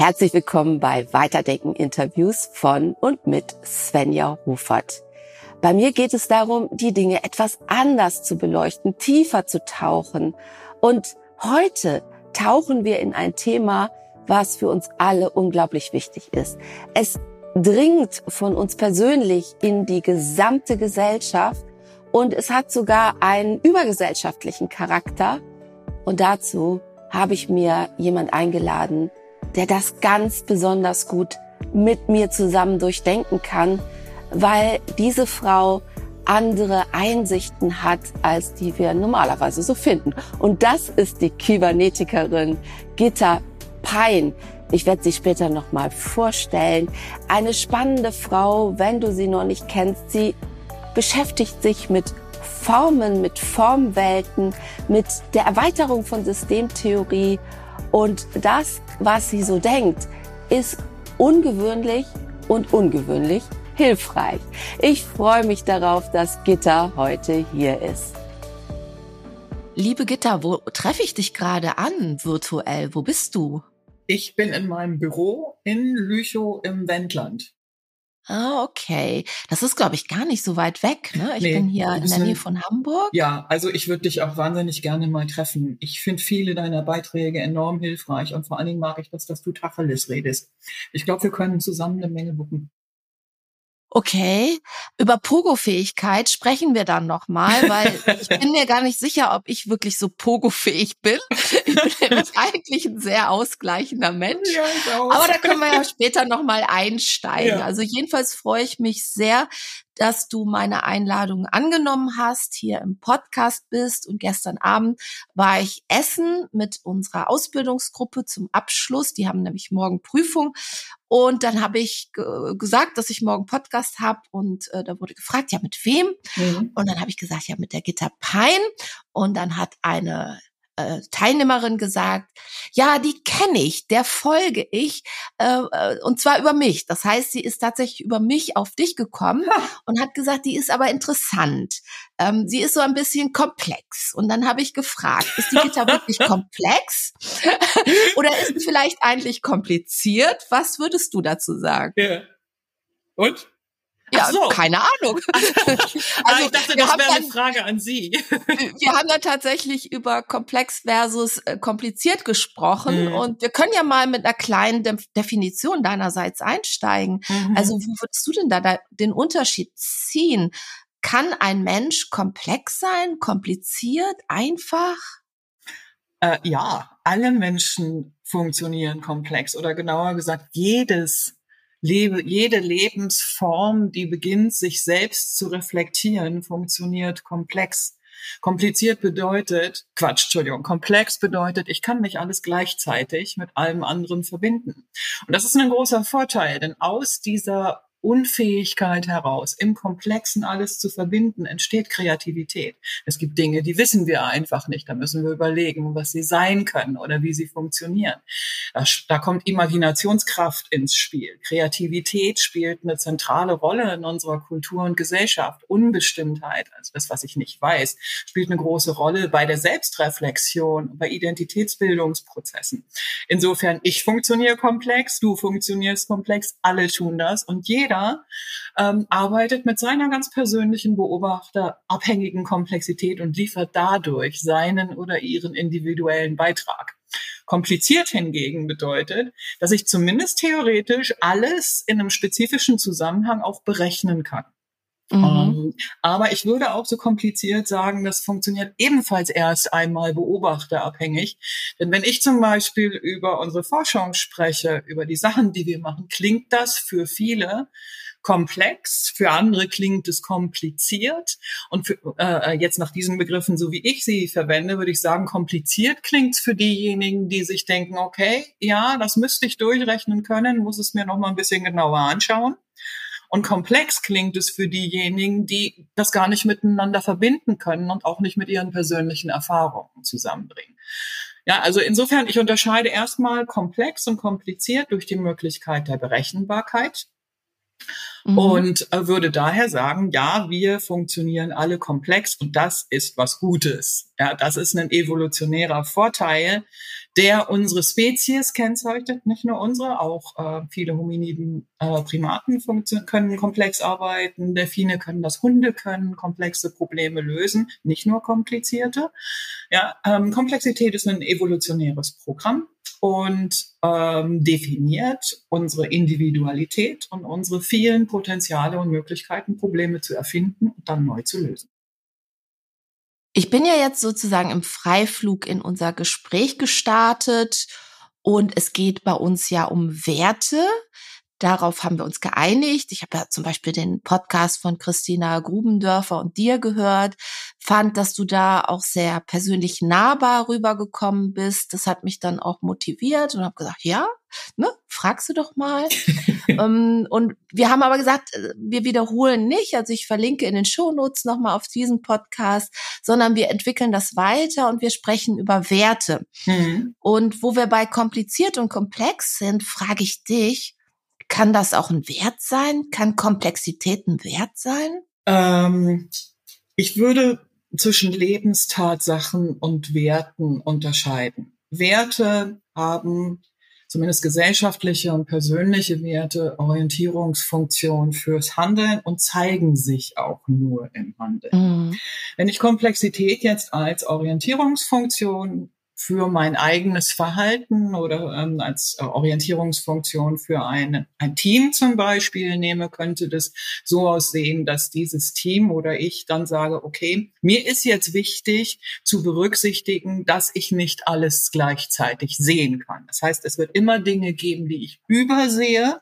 Herzlich willkommen bei Weiterdenken Interviews von und mit Svenja Rufert. Bei mir geht es darum, die Dinge etwas anders zu beleuchten, tiefer zu tauchen. Und heute tauchen wir in ein Thema, was für uns alle unglaublich wichtig ist. Es dringt von uns persönlich in die gesamte Gesellschaft und es hat sogar einen übergesellschaftlichen Charakter. Und dazu habe ich mir jemand eingeladen, der das ganz besonders gut mit mir zusammen durchdenken kann, weil diese Frau andere Einsichten hat, als die wir normalerweise so finden. Und das ist die Kybernetikerin Gitta Pein. Ich werde sie später nochmal vorstellen. Eine spannende Frau, wenn du sie noch nicht kennst. Sie beschäftigt sich mit Formen, mit Formwelten, mit der Erweiterung von Systemtheorie. Und das, was sie so denkt, ist ungewöhnlich und ungewöhnlich hilfreich. Ich freue mich darauf, dass Gitta heute hier ist. Liebe Gitta, wo treffe ich dich gerade an virtuell? Wo bist du? Ich bin in meinem Büro in Lüchow im Wendland. Ah, okay. Das ist, glaube ich, gar nicht so weit weg. Ne? Ich nee, bin hier in der Nähe von Hamburg. Ja, also ich würde dich auch wahnsinnig gerne mal treffen. Ich finde viele deiner Beiträge enorm hilfreich und vor allen Dingen mag ich das, dass du Tacheles redest. Ich glaube, wir können zusammen eine Menge wuppen. Okay, über Pogo-Fähigkeit sprechen wir dann nochmal, weil ich bin mir gar nicht sicher, ob ich wirklich so Pogo-fähig bin. Ich bin eigentlich ein sehr ausgleichender Mensch. Ja, ich auch. Aber da können wir ja später nochmal einsteigen. Ja. Also jedenfalls freue ich mich sehr, dass du meine Einladung angenommen hast, hier im Podcast bist. Und gestern Abend war ich essen mit unserer Ausbildungsgruppe zum Abschluss. Die haben nämlich morgen Prüfung. Und dann habe ich gesagt, dass ich morgen Podcast habe. Und äh, da wurde gefragt, ja, mit wem? Mhm. Und dann habe ich gesagt, ja, mit der Gitter Pein. Und dann hat eine äh, Teilnehmerin gesagt, ja, die kenne ich, der folge ich, äh, äh, und zwar über mich. Das heißt, sie ist tatsächlich über mich auf dich gekommen und hat gesagt, die ist aber interessant. Ähm, sie ist so ein bisschen komplex. Und dann habe ich gefragt, ist die Gitter wirklich komplex? Oder ist sie vielleicht eigentlich kompliziert? Was würdest du dazu sagen? Ja. Und? Ja, so. keine Ahnung. also, ich dachte, das wäre eine Frage an Sie. wir haben da tatsächlich über komplex versus äh, kompliziert gesprochen mhm. und wir können ja mal mit einer kleinen De Definition deinerseits einsteigen. Mhm. Also wo würdest du denn da, da den Unterschied ziehen? Kann ein Mensch komplex sein, kompliziert, einfach? Äh, ja, alle Menschen funktionieren komplex oder genauer gesagt, jedes lebe, jede Lebensform, die beginnt, sich selbst zu reflektieren, funktioniert komplex. Kompliziert bedeutet, Quatsch, Entschuldigung, komplex bedeutet, ich kann nicht alles gleichzeitig mit allem anderen verbinden. Und das ist ein großer Vorteil, denn aus dieser Unfähigkeit heraus, im Komplexen alles zu verbinden, entsteht Kreativität. Es gibt Dinge, die wissen wir einfach nicht. Da müssen wir überlegen, was sie sein können oder wie sie funktionieren. Da, da kommt Imaginationskraft ins Spiel. Kreativität spielt eine zentrale Rolle in unserer Kultur und Gesellschaft. Unbestimmtheit, also das, was ich nicht weiß, spielt eine große Rolle bei der Selbstreflexion, bei Identitätsbildungsprozessen. Insofern, ich funktioniere komplex, du funktionierst komplex, alle tun das und jeder jeder ähm, arbeitet mit seiner ganz persönlichen beobachterabhängigen Komplexität und liefert dadurch seinen oder ihren individuellen Beitrag. Kompliziert hingegen bedeutet, dass ich zumindest theoretisch alles in einem spezifischen Zusammenhang auch berechnen kann. Mhm. Um, ähm, aber ich würde auch so kompliziert sagen, das funktioniert ebenfalls erst einmal beobachterabhängig. Denn wenn ich zum Beispiel über unsere Forschung spreche, über die Sachen, die wir machen, klingt das für viele komplex, für andere klingt es kompliziert. Und für, äh, jetzt nach diesen Begriffen, so wie ich sie verwende, würde ich sagen, kompliziert klingt für diejenigen, die sich denken, okay, ja, das müsste ich durchrechnen können, muss es mir noch mal ein bisschen genauer anschauen. Und komplex klingt es für diejenigen, die das gar nicht miteinander verbinden können und auch nicht mit ihren persönlichen Erfahrungen zusammenbringen. Ja, also insofern, ich unterscheide erstmal komplex und kompliziert durch die Möglichkeit der Berechenbarkeit. Mhm. Und äh, würde daher sagen, ja, wir funktionieren alle komplex und das ist was Gutes. Ja, das ist ein evolutionärer Vorteil, der unsere Spezies kennzeichnet, nicht nur unsere, auch äh, viele Hominiden, äh, Primaten können komplex arbeiten, Delfine können das, Hunde können komplexe Probleme lösen, nicht nur komplizierte. Ja, ähm, Komplexität ist ein evolutionäres Programm und ähm, definiert unsere Individualität und unsere vielen Potenziale und Möglichkeiten, Probleme zu erfinden und dann neu zu lösen. Ich bin ja jetzt sozusagen im Freiflug in unser Gespräch gestartet und es geht bei uns ja um Werte. Darauf haben wir uns geeinigt. Ich habe ja zum Beispiel den Podcast von Christina Grubendörfer und dir gehört, fand, dass du da auch sehr persönlich nahbar rübergekommen bist. Das hat mich dann auch motiviert und habe gesagt, ja, ne, fragst du doch mal. um, ähm, und wir haben aber gesagt, äh, wir wiederholen nicht. Also ich verlinke in den Shownotes nochmal auf diesen Podcast, sondern wir entwickeln das weiter und wir sprechen über Werte. Mhm. Und wo wir bei kompliziert und komplex sind, frage ich dich, kann das auch ein Wert sein? Kann Komplexität ein Wert sein? Ähm, ich würde zwischen Lebenstatsachen und Werten unterscheiden. Werte haben zumindest gesellschaftliche und persönliche Werte Orientierungsfunktion fürs Handeln und zeigen sich auch nur im Handeln. Mhm. Wenn ich Komplexität jetzt als Orientierungsfunktion für mein eigenes Verhalten oder ähm, als äh, Orientierungsfunktion für ein, ein Team zum Beispiel nehme, könnte das so aussehen, dass dieses Team oder ich dann sage, okay, mir ist jetzt wichtig zu berücksichtigen, dass ich nicht alles gleichzeitig sehen kann. Das heißt, es wird immer Dinge geben, die ich übersehe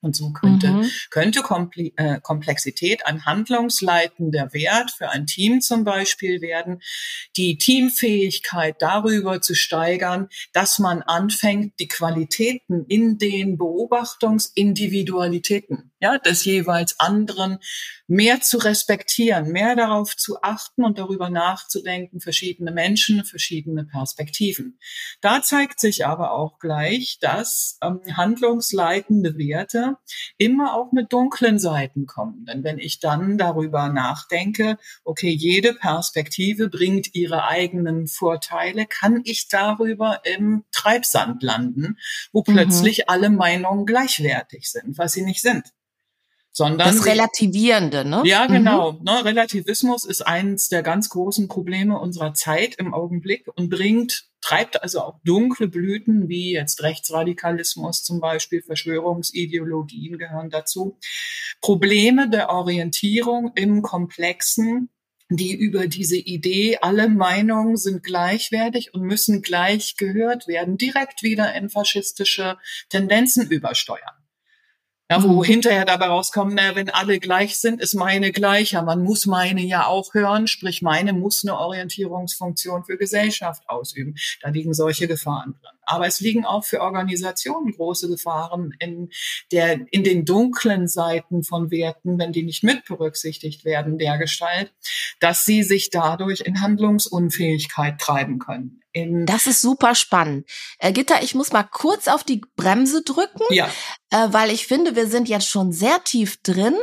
und so könnte, mhm. könnte Kompli äh, Komplexität ein handlungsleitender Wert für ein Team zum Beispiel werden, die Teamfähigkeit darüber zu steigern, dass man anfängt, die Qualitäten in den Beobachtungsindividualitäten ja, des jeweils anderen mehr zu respektieren, mehr darauf zu achten und darüber nachzudenken, verschiedene Menschen, verschiedene Perspektiven. Da zeigt sich aber auch gleich, dass ähm, handlungsleitende Werte immer auch mit dunklen Seiten kommen. Denn wenn ich dann darüber nachdenke, okay, jede Perspektive bringt ihre eigenen Vorteile, kann ich darüber im Treibsand landen, wo mhm. plötzlich alle Meinungen gleichwertig sind, was sie nicht sind sondern das Relativierende, ne? Ja, mhm. genau. Mhm. Ne, Relativismus ist eines der ganz großen Probleme unserer Zeit im Augenblick und bringt treibt also auch dunkle Blüten wie jetzt Rechtsradikalismus zum Beispiel, Verschwörungsideologien gehören dazu. Probleme der Orientierung im Komplexen, die über diese Idee, alle Meinungen sind gleichwertig und müssen gleich gehört werden, direkt wieder in faschistische Tendenzen übersteuern. Ja, wo mhm. hinterher dabei rauskommt, na, wenn alle gleich sind, ist meine gleicher. Man muss meine ja auch hören, sprich meine muss eine Orientierungsfunktion für Gesellschaft ausüben. Da liegen solche Gefahren drin. Aber es liegen auch für Organisationen große Gefahren in der, in den dunklen Seiten von Werten, wenn die nicht mit berücksichtigt werden, der Gestalt, dass sie sich dadurch in Handlungsunfähigkeit treiben können. In das ist super spannend. Äh, Gitta, ich muss mal kurz auf die Bremse drücken, ja. äh, weil ich finde, wir sind jetzt schon sehr tief drin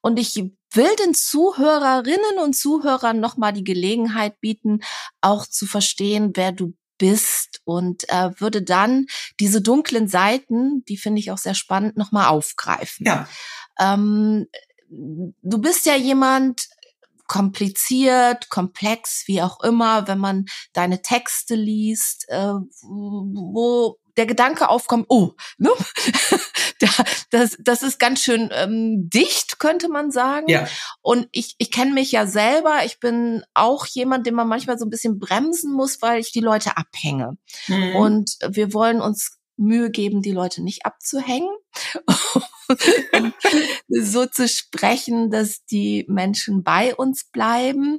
und ich will den Zuhörerinnen und Zuhörern nochmal die Gelegenheit bieten, auch zu verstehen, wer du bist und äh, würde dann diese dunklen Seiten, die finde ich auch sehr spannend, nochmal aufgreifen. Ja. Ähm, du bist ja jemand, kompliziert, komplex, wie auch immer, wenn man deine Texte liest, äh, wo der Gedanke aufkommt, oh, ne? das, das ist ganz schön ähm, dicht, könnte man sagen. Ja. Und ich, ich kenne mich ja selber. Ich bin auch jemand, den man manchmal so ein bisschen bremsen muss, weil ich die Leute abhänge. Mhm. Und wir wollen uns Mühe geben, die Leute nicht abzuhängen. so zu sprechen, dass die Menschen bei uns bleiben.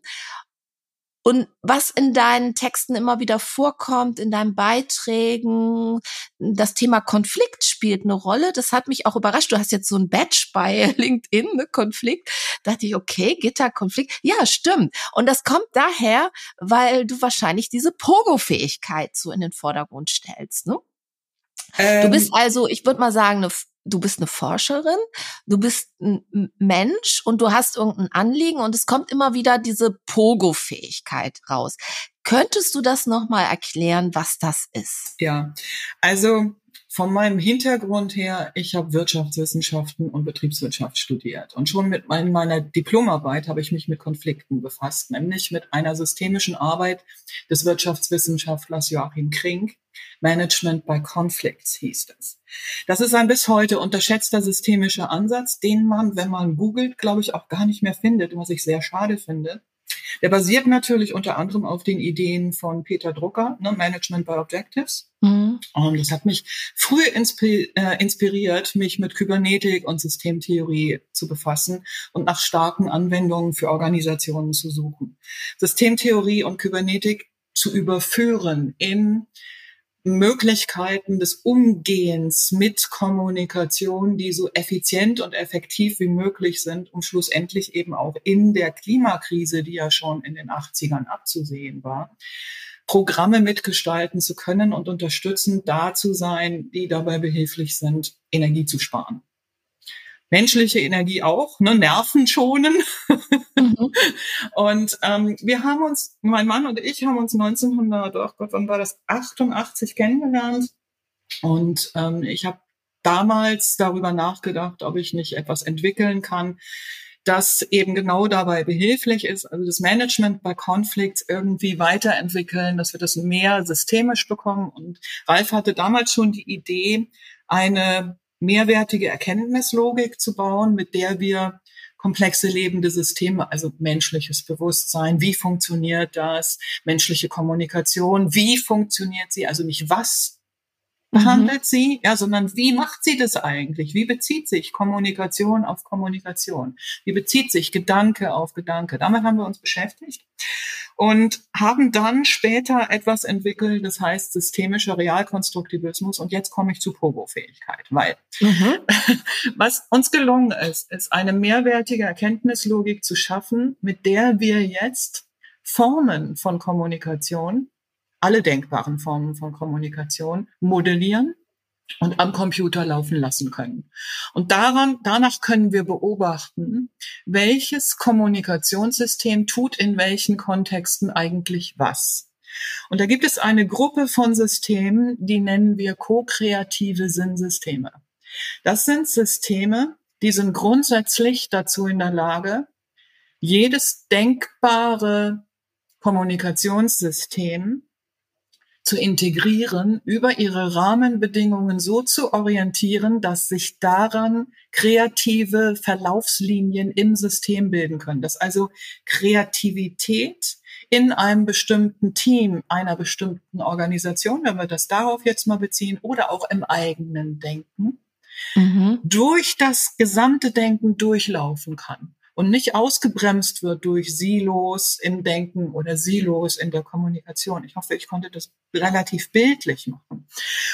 Und was in deinen Texten immer wieder vorkommt, in deinen Beiträgen, das Thema Konflikt spielt eine Rolle. Das hat mich auch überrascht. Du hast jetzt so ein Badge bei LinkedIn, ne, Konflikt. Da dachte ich, okay, Gitter, Konflikt. Ja, stimmt. Und das kommt daher, weil du wahrscheinlich diese Pogo-Fähigkeit so in den Vordergrund stellst, ne? Ähm, du bist also, ich würde mal sagen, eine du bist eine Forscherin, du bist ein Mensch und du hast irgendein Anliegen und es kommt immer wieder diese Pogo-Fähigkeit raus. Könntest du das nochmal erklären, was das ist? Ja, also von meinem Hintergrund her, ich habe Wirtschaftswissenschaften und Betriebswirtschaft studiert. Und schon mit meiner Diplomarbeit habe ich mich mit Konflikten befasst, nämlich mit einer systemischen Arbeit des Wirtschaftswissenschaftlers Joachim Krink. Management by Conflicts hieß es. Das ist ein bis heute unterschätzter systemischer Ansatz, den man, wenn man googelt, glaube ich, auch gar nicht mehr findet, was ich sehr schade finde. Der basiert natürlich unter anderem auf den Ideen von Peter Drucker, ne, Management by Objectives. Mhm. Und das hat mich früh äh, inspiriert, mich mit Kybernetik und Systemtheorie zu befassen und nach starken Anwendungen für Organisationen zu suchen. Systemtheorie und Kybernetik zu überführen in Möglichkeiten des Umgehens mit Kommunikation, die so effizient und effektiv wie möglich sind, um schlussendlich eben auch in der Klimakrise, die ja schon in den 80ern abzusehen war, Programme mitgestalten zu können und unterstützend da zu sein, die dabei behilflich sind, Energie zu sparen menschliche Energie auch, ne, Nerven schonen. Mhm. und ähm, wir haben uns, mein Mann und ich haben uns 1900, oh Gott, wann war das, 88 kennengelernt. Und ähm, ich habe damals darüber nachgedacht, ob ich nicht etwas entwickeln kann, das eben genau dabei behilflich ist, also das Management bei Konflikts irgendwie weiterentwickeln, dass wir das mehr systemisch bekommen. Und Ralf hatte damals schon die Idee, eine mehrwertige Erkenntnislogik zu bauen, mit der wir komplexe lebende Systeme, also menschliches Bewusstsein, wie funktioniert das, menschliche Kommunikation, wie funktioniert sie, also nicht was behandelt mhm. sie, ja, sondern wie macht sie das eigentlich? Wie bezieht sich Kommunikation auf Kommunikation? Wie bezieht sich Gedanke auf Gedanke? Damit haben wir uns beschäftigt und haben dann später etwas entwickelt, das heißt systemischer Realkonstruktivismus. Und jetzt komme ich zu Pogo-Fähigkeit, weil mhm. was uns gelungen ist, ist eine mehrwertige Erkenntnislogik zu schaffen, mit der wir jetzt Formen von Kommunikation alle denkbaren Formen von Kommunikation modellieren und am Computer laufen lassen können. Und daran, danach können wir beobachten, welches Kommunikationssystem tut in welchen Kontexten eigentlich was. Und da gibt es eine Gruppe von Systemen, die nennen wir ko-kreative Sinnsysteme. Das sind Systeme, die sind grundsätzlich dazu in der Lage, jedes denkbare Kommunikationssystem zu integrieren, über ihre Rahmenbedingungen so zu orientieren, dass sich daran kreative Verlaufslinien im System bilden können. Dass also Kreativität in einem bestimmten Team, einer bestimmten Organisation, wenn wir das darauf jetzt mal beziehen, oder auch im eigenen Denken, mhm. durch das gesamte Denken durchlaufen kann und nicht ausgebremst wird durch Silos im Denken oder Silos in der Kommunikation. Ich hoffe, ich konnte das relativ bildlich machen.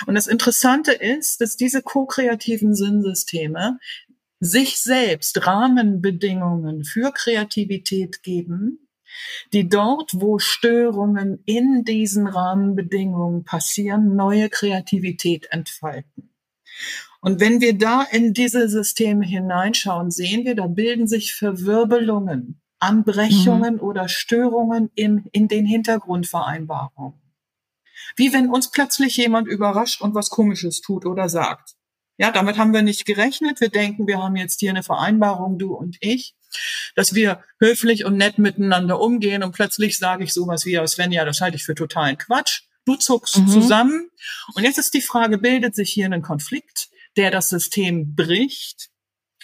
Und das Interessante ist, dass diese ko-kreativen Sinnsysteme sich selbst Rahmenbedingungen für Kreativität geben, die dort, wo Störungen in diesen Rahmenbedingungen passieren, neue Kreativität entfalten. Und wenn wir da in diese Systeme hineinschauen, sehen wir, da bilden sich Verwirbelungen, Anbrechungen mhm. oder Störungen im, in den Hintergrundvereinbarungen. Wie wenn uns plötzlich jemand überrascht und was Komisches tut oder sagt. Ja, damit haben wir nicht gerechnet. Wir denken, wir haben jetzt hier eine Vereinbarung, du und ich, dass wir höflich und nett miteinander umgehen und plötzlich sage ich sowas wie, Svenja, das halte ich für totalen Quatsch. Du zuckst mhm. zusammen. Und jetzt ist die Frage, bildet sich hier ein Konflikt? Der das System bricht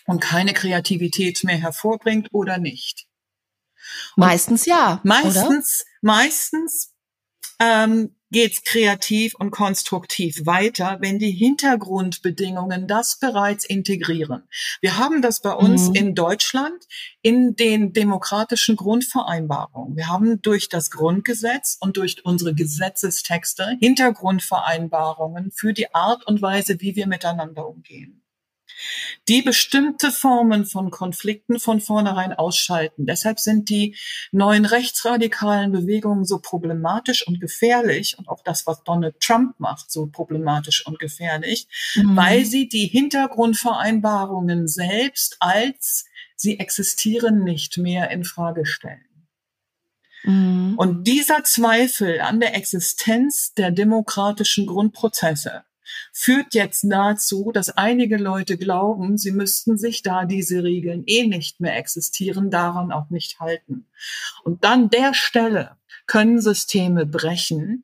und keine Kreativität mehr hervorbringt oder nicht? Und meistens ja. Meistens, oder? meistens ähm, geht's kreativ und konstruktiv weiter, wenn die Hintergrundbedingungen das bereits integrieren. Wir haben das bei uns mhm. in Deutschland in den demokratischen Grundvereinbarungen. Wir haben durch das Grundgesetz und durch unsere Gesetzestexte Hintergrundvereinbarungen für die Art und Weise, wie wir miteinander umgehen die bestimmte Formen von Konflikten von vornherein ausschalten. Deshalb sind die neuen rechtsradikalen Bewegungen so problematisch und gefährlich und auch das, was Donald Trump macht, so problematisch und gefährlich, mhm. weil sie die Hintergrundvereinbarungen selbst als sie existieren nicht mehr in Frage stellen. Mhm. Und dieser Zweifel an der Existenz der demokratischen Grundprozesse führt jetzt dazu, dass einige Leute glauben, sie müssten sich, da diese Regeln eh nicht mehr existieren, daran auch nicht halten. Und dann der Stelle können Systeme brechen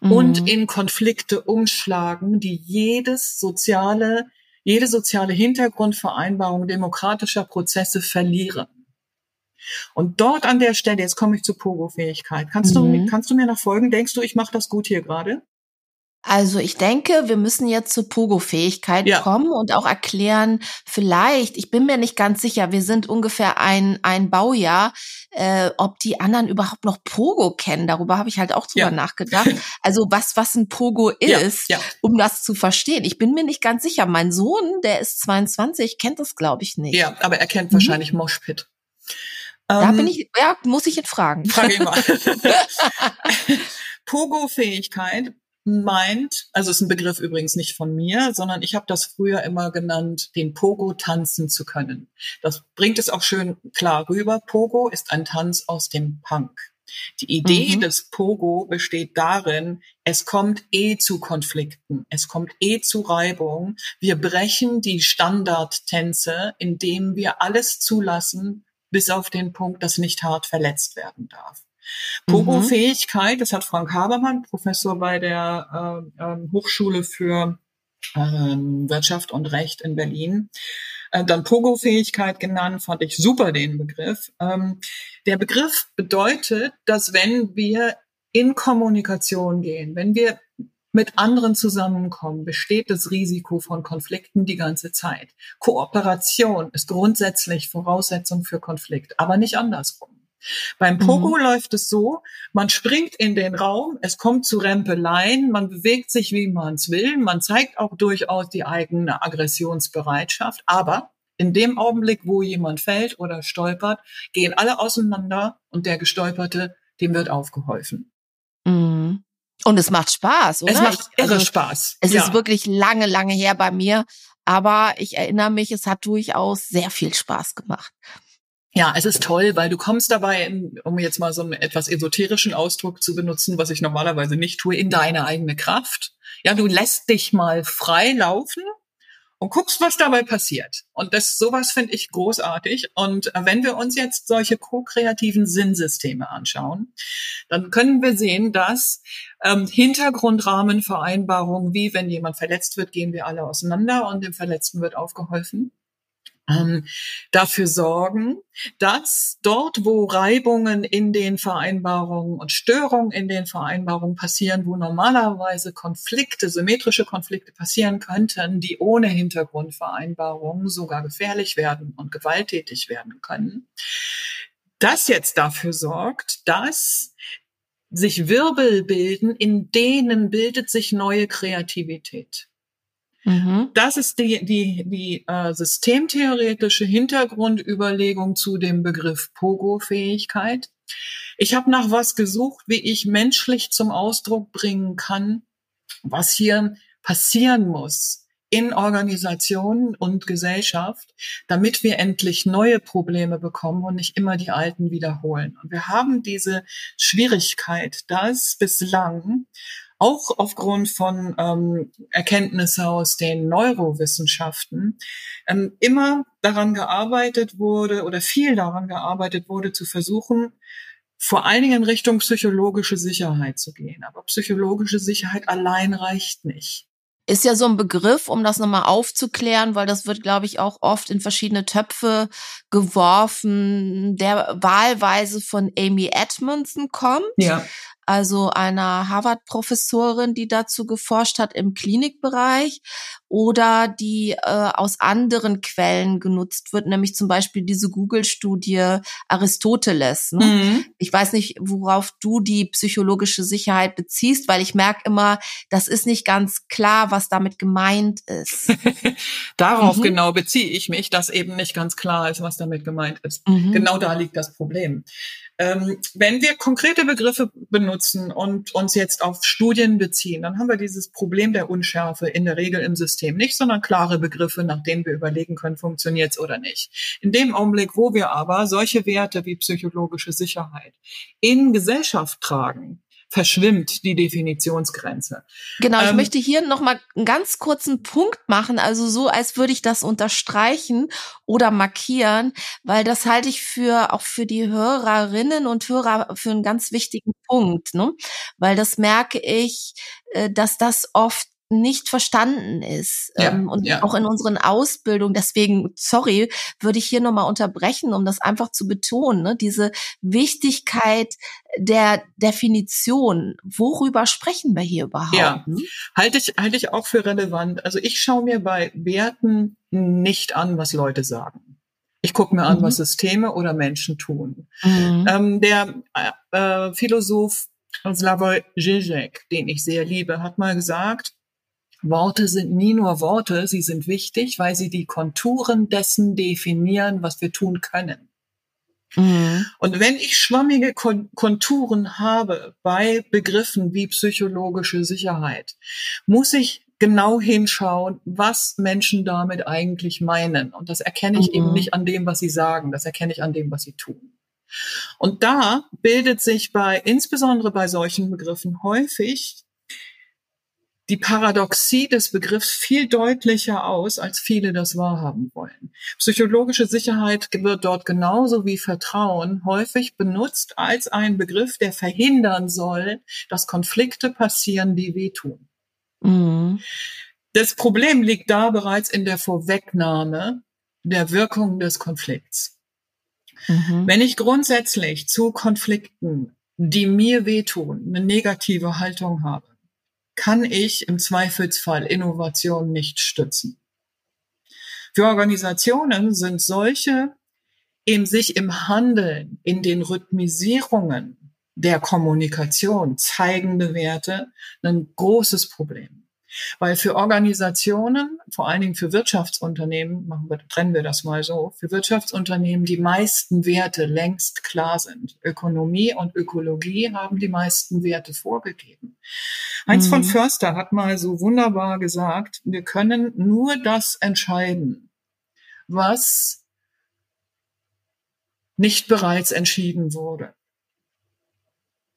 mhm. und in Konflikte umschlagen, die jedes soziale, jede soziale Hintergrundvereinbarung demokratischer Prozesse verlieren. Und dort an der Stelle, jetzt komme ich zur Pogo-Fähigkeit. Kannst, mhm. du, kannst du mir noch folgen? Denkst du, ich mache das gut hier gerade? Also ich denke, wir müssen jetzt zur Pogo-Fähigkeit ja. kommen und auch erklären, vielleicht, ich bin mir nicht ganz sicher, wir sind ungefähr ein, ein Baujahr, äh, ob die anderen überhaupt noch Pogo kennen. Darüber habe ich halt auch drüber ja. nachgedacht. Also was, was ein Pogo ist, ja. um das zu verstehen. Ich bin mir nicht ganz sicher. Mein Sohn, der ist 22, kennt das, glaube ich, nicht. Ja, aber er kennt mhm. wahrscheinlich Moshpit. Da bin ähm, ich, ja, muss ich ihn fragen. Frage ihn mal. Pogo-Fähigkeit meint, also ist ein Begriff übrigens nicht von mir, sondern ich habe das früher immer genannt, den Pogo tanzen zu können. Das bringt es auch schön klar rüber. Pogo ist ein Tanz aus dem Punk. Die Idee mhm. des Pogo besteht darin, es kommt eh zu Konflikten, es kommt eh zu Reibung. Wir brechen die Standardtänze, indem wir alles zulassen, bis auf den Punkt, dass nicht hart verletzt werden darf. Pogo-Fähigkeit, das hat Frank Habermann, Professor bei der äh, äh, Hochschule für äh, Wirtschaft und Recht in Berlin, äh, dann Pogo-Fähigkeit genannt, fand ich super den Begriff. Ähm, der Begriff bedeutet, dass wenn wir in Kommunikation gehen, wenn wir mit anderen zusammenkommen, besteht das Risiko von Konflikten die ganze Zeit. Kooperation ist grundsätzlich Voraussetzung für Konflikt, aber nicht andersrum. Beim Pogo mhm. läuft es so, man springt in den Raum, es kommt zu Rempeleien, man bewegt sich, wie man es will, man zeigt auch durchaus die eigene Aggressionsbereitschaft, aber in dem Augenblick, wo jemand fällt oder stolpert, gehen alle auseinander und der Gestolperte, dem wird aufgeholfen. Mhm. Und es macht Spaß, oder? Es macht irre also, Spaß. Es ja. ist wirklich lange, lange her bei mir, aber ich erinnere mich, es hat durchaus sehr viel Spaß gemacht. Ja, es ist toll, weil du kommst dabei, um jetzt mal so einen etwas esoterischen Ausdruck zu benutzen, was ich normalerweise nicht tue, in deine eigene Kraft. Ja, du lässt dich mal frei laufen und guckst, was dabei passiert. Und das sowas finde ich großartig. Und wenn wir uns jetzt solche ko-kreativen Sinnsysteme anschauen, dann können wir sehen, dass ähm, Hintergrundrahmenvereinbarungen, wie wenn jemand verletzt wird, gehen wir alle auseinander und dem Verletzten wird aufgeholfen ähm, dafür sorgen, dass dort, wo Reibungen in den Vereinbarungen und Störungen in den Vereinbarungen passieren, wo normalerweise Konflikte, symmetrische Konflikte passieren könnten, die ohne Hintergrundvereinbarungen sogar gefährlich werden und gewalttätig werden können, das jetzt dafür sorgt, dass sich Wirbel bilden, in denen bildet sich neue Kreativität. Mhm. Das ist die, die, die äh, systemtheoretische Hintergrundüberlegung zu dem Begriff Pogo-Fähigkeit. Ich habe nach was gesucht, wie ich menschlich zum Ausdruck bringen kann, was hier passieren muss in Organisationen und Gesellschaft, damit wir endlich neue Probleme bekommen und nicht immer die alten wiederholen. Und wir haben diese Schwierigkeit, dass bislang auch aufgrund von ähm, Erkenntnisse aus den Neurowissenschaften ähm, immer daran gearbeitet wurde oder viel daran gearbeitet wurde, zu versuchen, vor allen Dingen in Richtung psychologische Sicherheit zu gehen. Aber psychologische Sicherheit allein reicht nicht. Ist ja so ein Begriff, um das nochmal aufzuklären, weil das wird, glaube ich, auch oft in verschiedene Töpfe geworfen, der wahlweise von Amy Edmondson kommt. Ja also einer Harvard-Professorin, die dazu geforscht hat im Klinikbereich oder die äh, aus anderen Quellen genutzt wird, nämlich zum Beispiel diese Google-Studie Aristoteles. Ne? Mhm. Ich weiß nicht, worauf du die psychologische Sicherheit beziehst, weil ich merke immer, das ist nicht ganz klar, was damit gemeint ist. Darauf mhm. genau beziehe ich mich, dass eben nicht ganz klar ist, was damit gemeint ist. Mhm. Genau da liegt das Problem. Ähm, wenn wir konkrete Begriffe benutzen und uns jetzt auf Studien beziehen, dann haben wir dieses Problem der Unschärfe in der Regel im System nicht, sondern klare Begriffe, nach denen wir überlegen können, funktioniert es oder nicht. In dem Augenblick, wo wir aber solche Werte wie psychologische Sicherheit in Gesellschaft tragen, verschwimmt die Definitionsgrenze. Genau, ich ähm, möchte hier noch mal einen ganz kurzen Punkt machen, also so, als würde ich das unterstreichen oder markieren, weil das halte ich für auch für die Hörerinnen und Hörer für einen ganz wichtigen Punkt, ne? Weil das merke ich, äh, dass das oft nicht verstanden ist. Ja, ähm, und ja. auch in unseren Ausbildungen, deswegen, sorry, würde ich hier nochmal unterbrechen, um das einfach zu betonen, ne? diese Wichtigkeit der Definition. Worüber sprechen wir hier überhaupt? Ja, hm? halte ich, halte ich auch für relevant. Also ich schaue mir bei Werten nicht an, was Leute sagen. Ich gucke mir an, mhm. was Systeme oder Menschen tun. Mhm. Ähm, der äh Philosoph Slavoj Žižek, den ich sehr liebe, hat mal gesagt, Worte sind nie nur Worte, sie sind wichtig, weil sie die Konturen dessen definieren, was wir tun können. Mhm. Und wenn ich schwammige Konturen habe bei Begriffen wie psychologische Sicherheit, muss ich genau hinschauen, was Menschen damit eigentlich meinen. Und das erkenne ich mhm. eben nicht an dem, was sie sagen, das erkenne ich an dem, was sie tun. Und da bildet sich bei, insbesondere bei solchen Begriffen häufig die Paradoxie des Begriffs viel deutlicher aus, als viele das wahrhaben wollen. Psychologische Sicherheit wird dort genauso wie Vertrauen häufig benutzt als ein Begriff, der verhindern soll, dass Konflikte passieren, die wehtun. Mhm. Das Problem liegt da bereits in der Vorwegnahme der Wirkung des Konflikts. Mhm. Wenn ich grundsätzlich zu Konflikten, die mir wehtun, eine negative Haltung habe, kann ich im Zweifelsfall Innovation nicht stützen. Für Organisationen sind solche eben sich im Handeln, in den Rhythmisierungen der Kommunikation zeigende Werte ein großes Problem. Weil für Organisationen, vor allen Dingen für Wirtschaftsunternehmen, machen wir, trennen wir das mal so, für Wirtschaftsunternehmen die meisten Werte längst klar sind. Ökonomie und Ökologie haben die meisten Werte vorgegeben. Heinz mhm. von Förster hat mal so wunderbar gesagt, wir können nur das entscheiden, was nicht bereits entschieden wurde.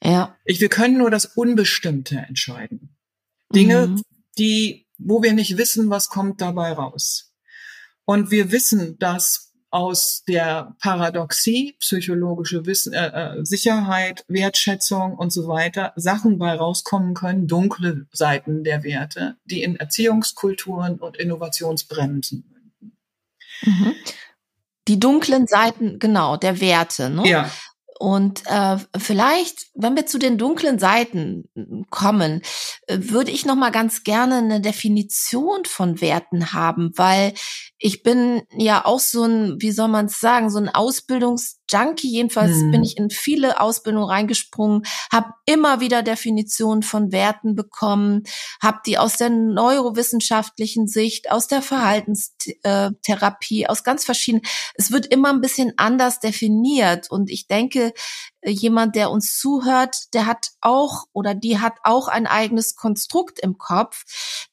Ja. Ich, wir können nur das Unbestimmte entscheiden. Dinge, mhm die, wo wir nicht wissen, was kommt dabei raus. Und wir wissen, dass aus der Paradoxie, psychologische Wissen, äh, äh, Sicherheit, Wertschätzung und so weiter Sachen bei rauskommen können, dunkle Seiten der Werte, die in Erziehungskulturen und Innovationsbremsen münden. Mhm. Die dunklen Seiten, genau, der Werte. Ne? Ja. Und äh, vielleicht, wenn wir zu den dunklen Seiten kommen, äh, würde ich noch mal ganz gerne eine Definition von Werten haben, weil ich bin ja auch so ein, wie soll man es sagen, so ein Ausbildungsjunkie. Jedenfalls mhm. bin ich in viele Ausbildungen reingesprungen, habe immer wieder Definitionen von Werten bekommen, habe die aus der neurowissenschaftlichen Sicht, aus der Verhaltenstherapie, aus ganz verschiedenen. Es wird immer ein bisschen anders definiert und ich denke, jemand, der uns zuhört, der hat auch oder die hat auch ein eigenes Konstrukt im Kopf,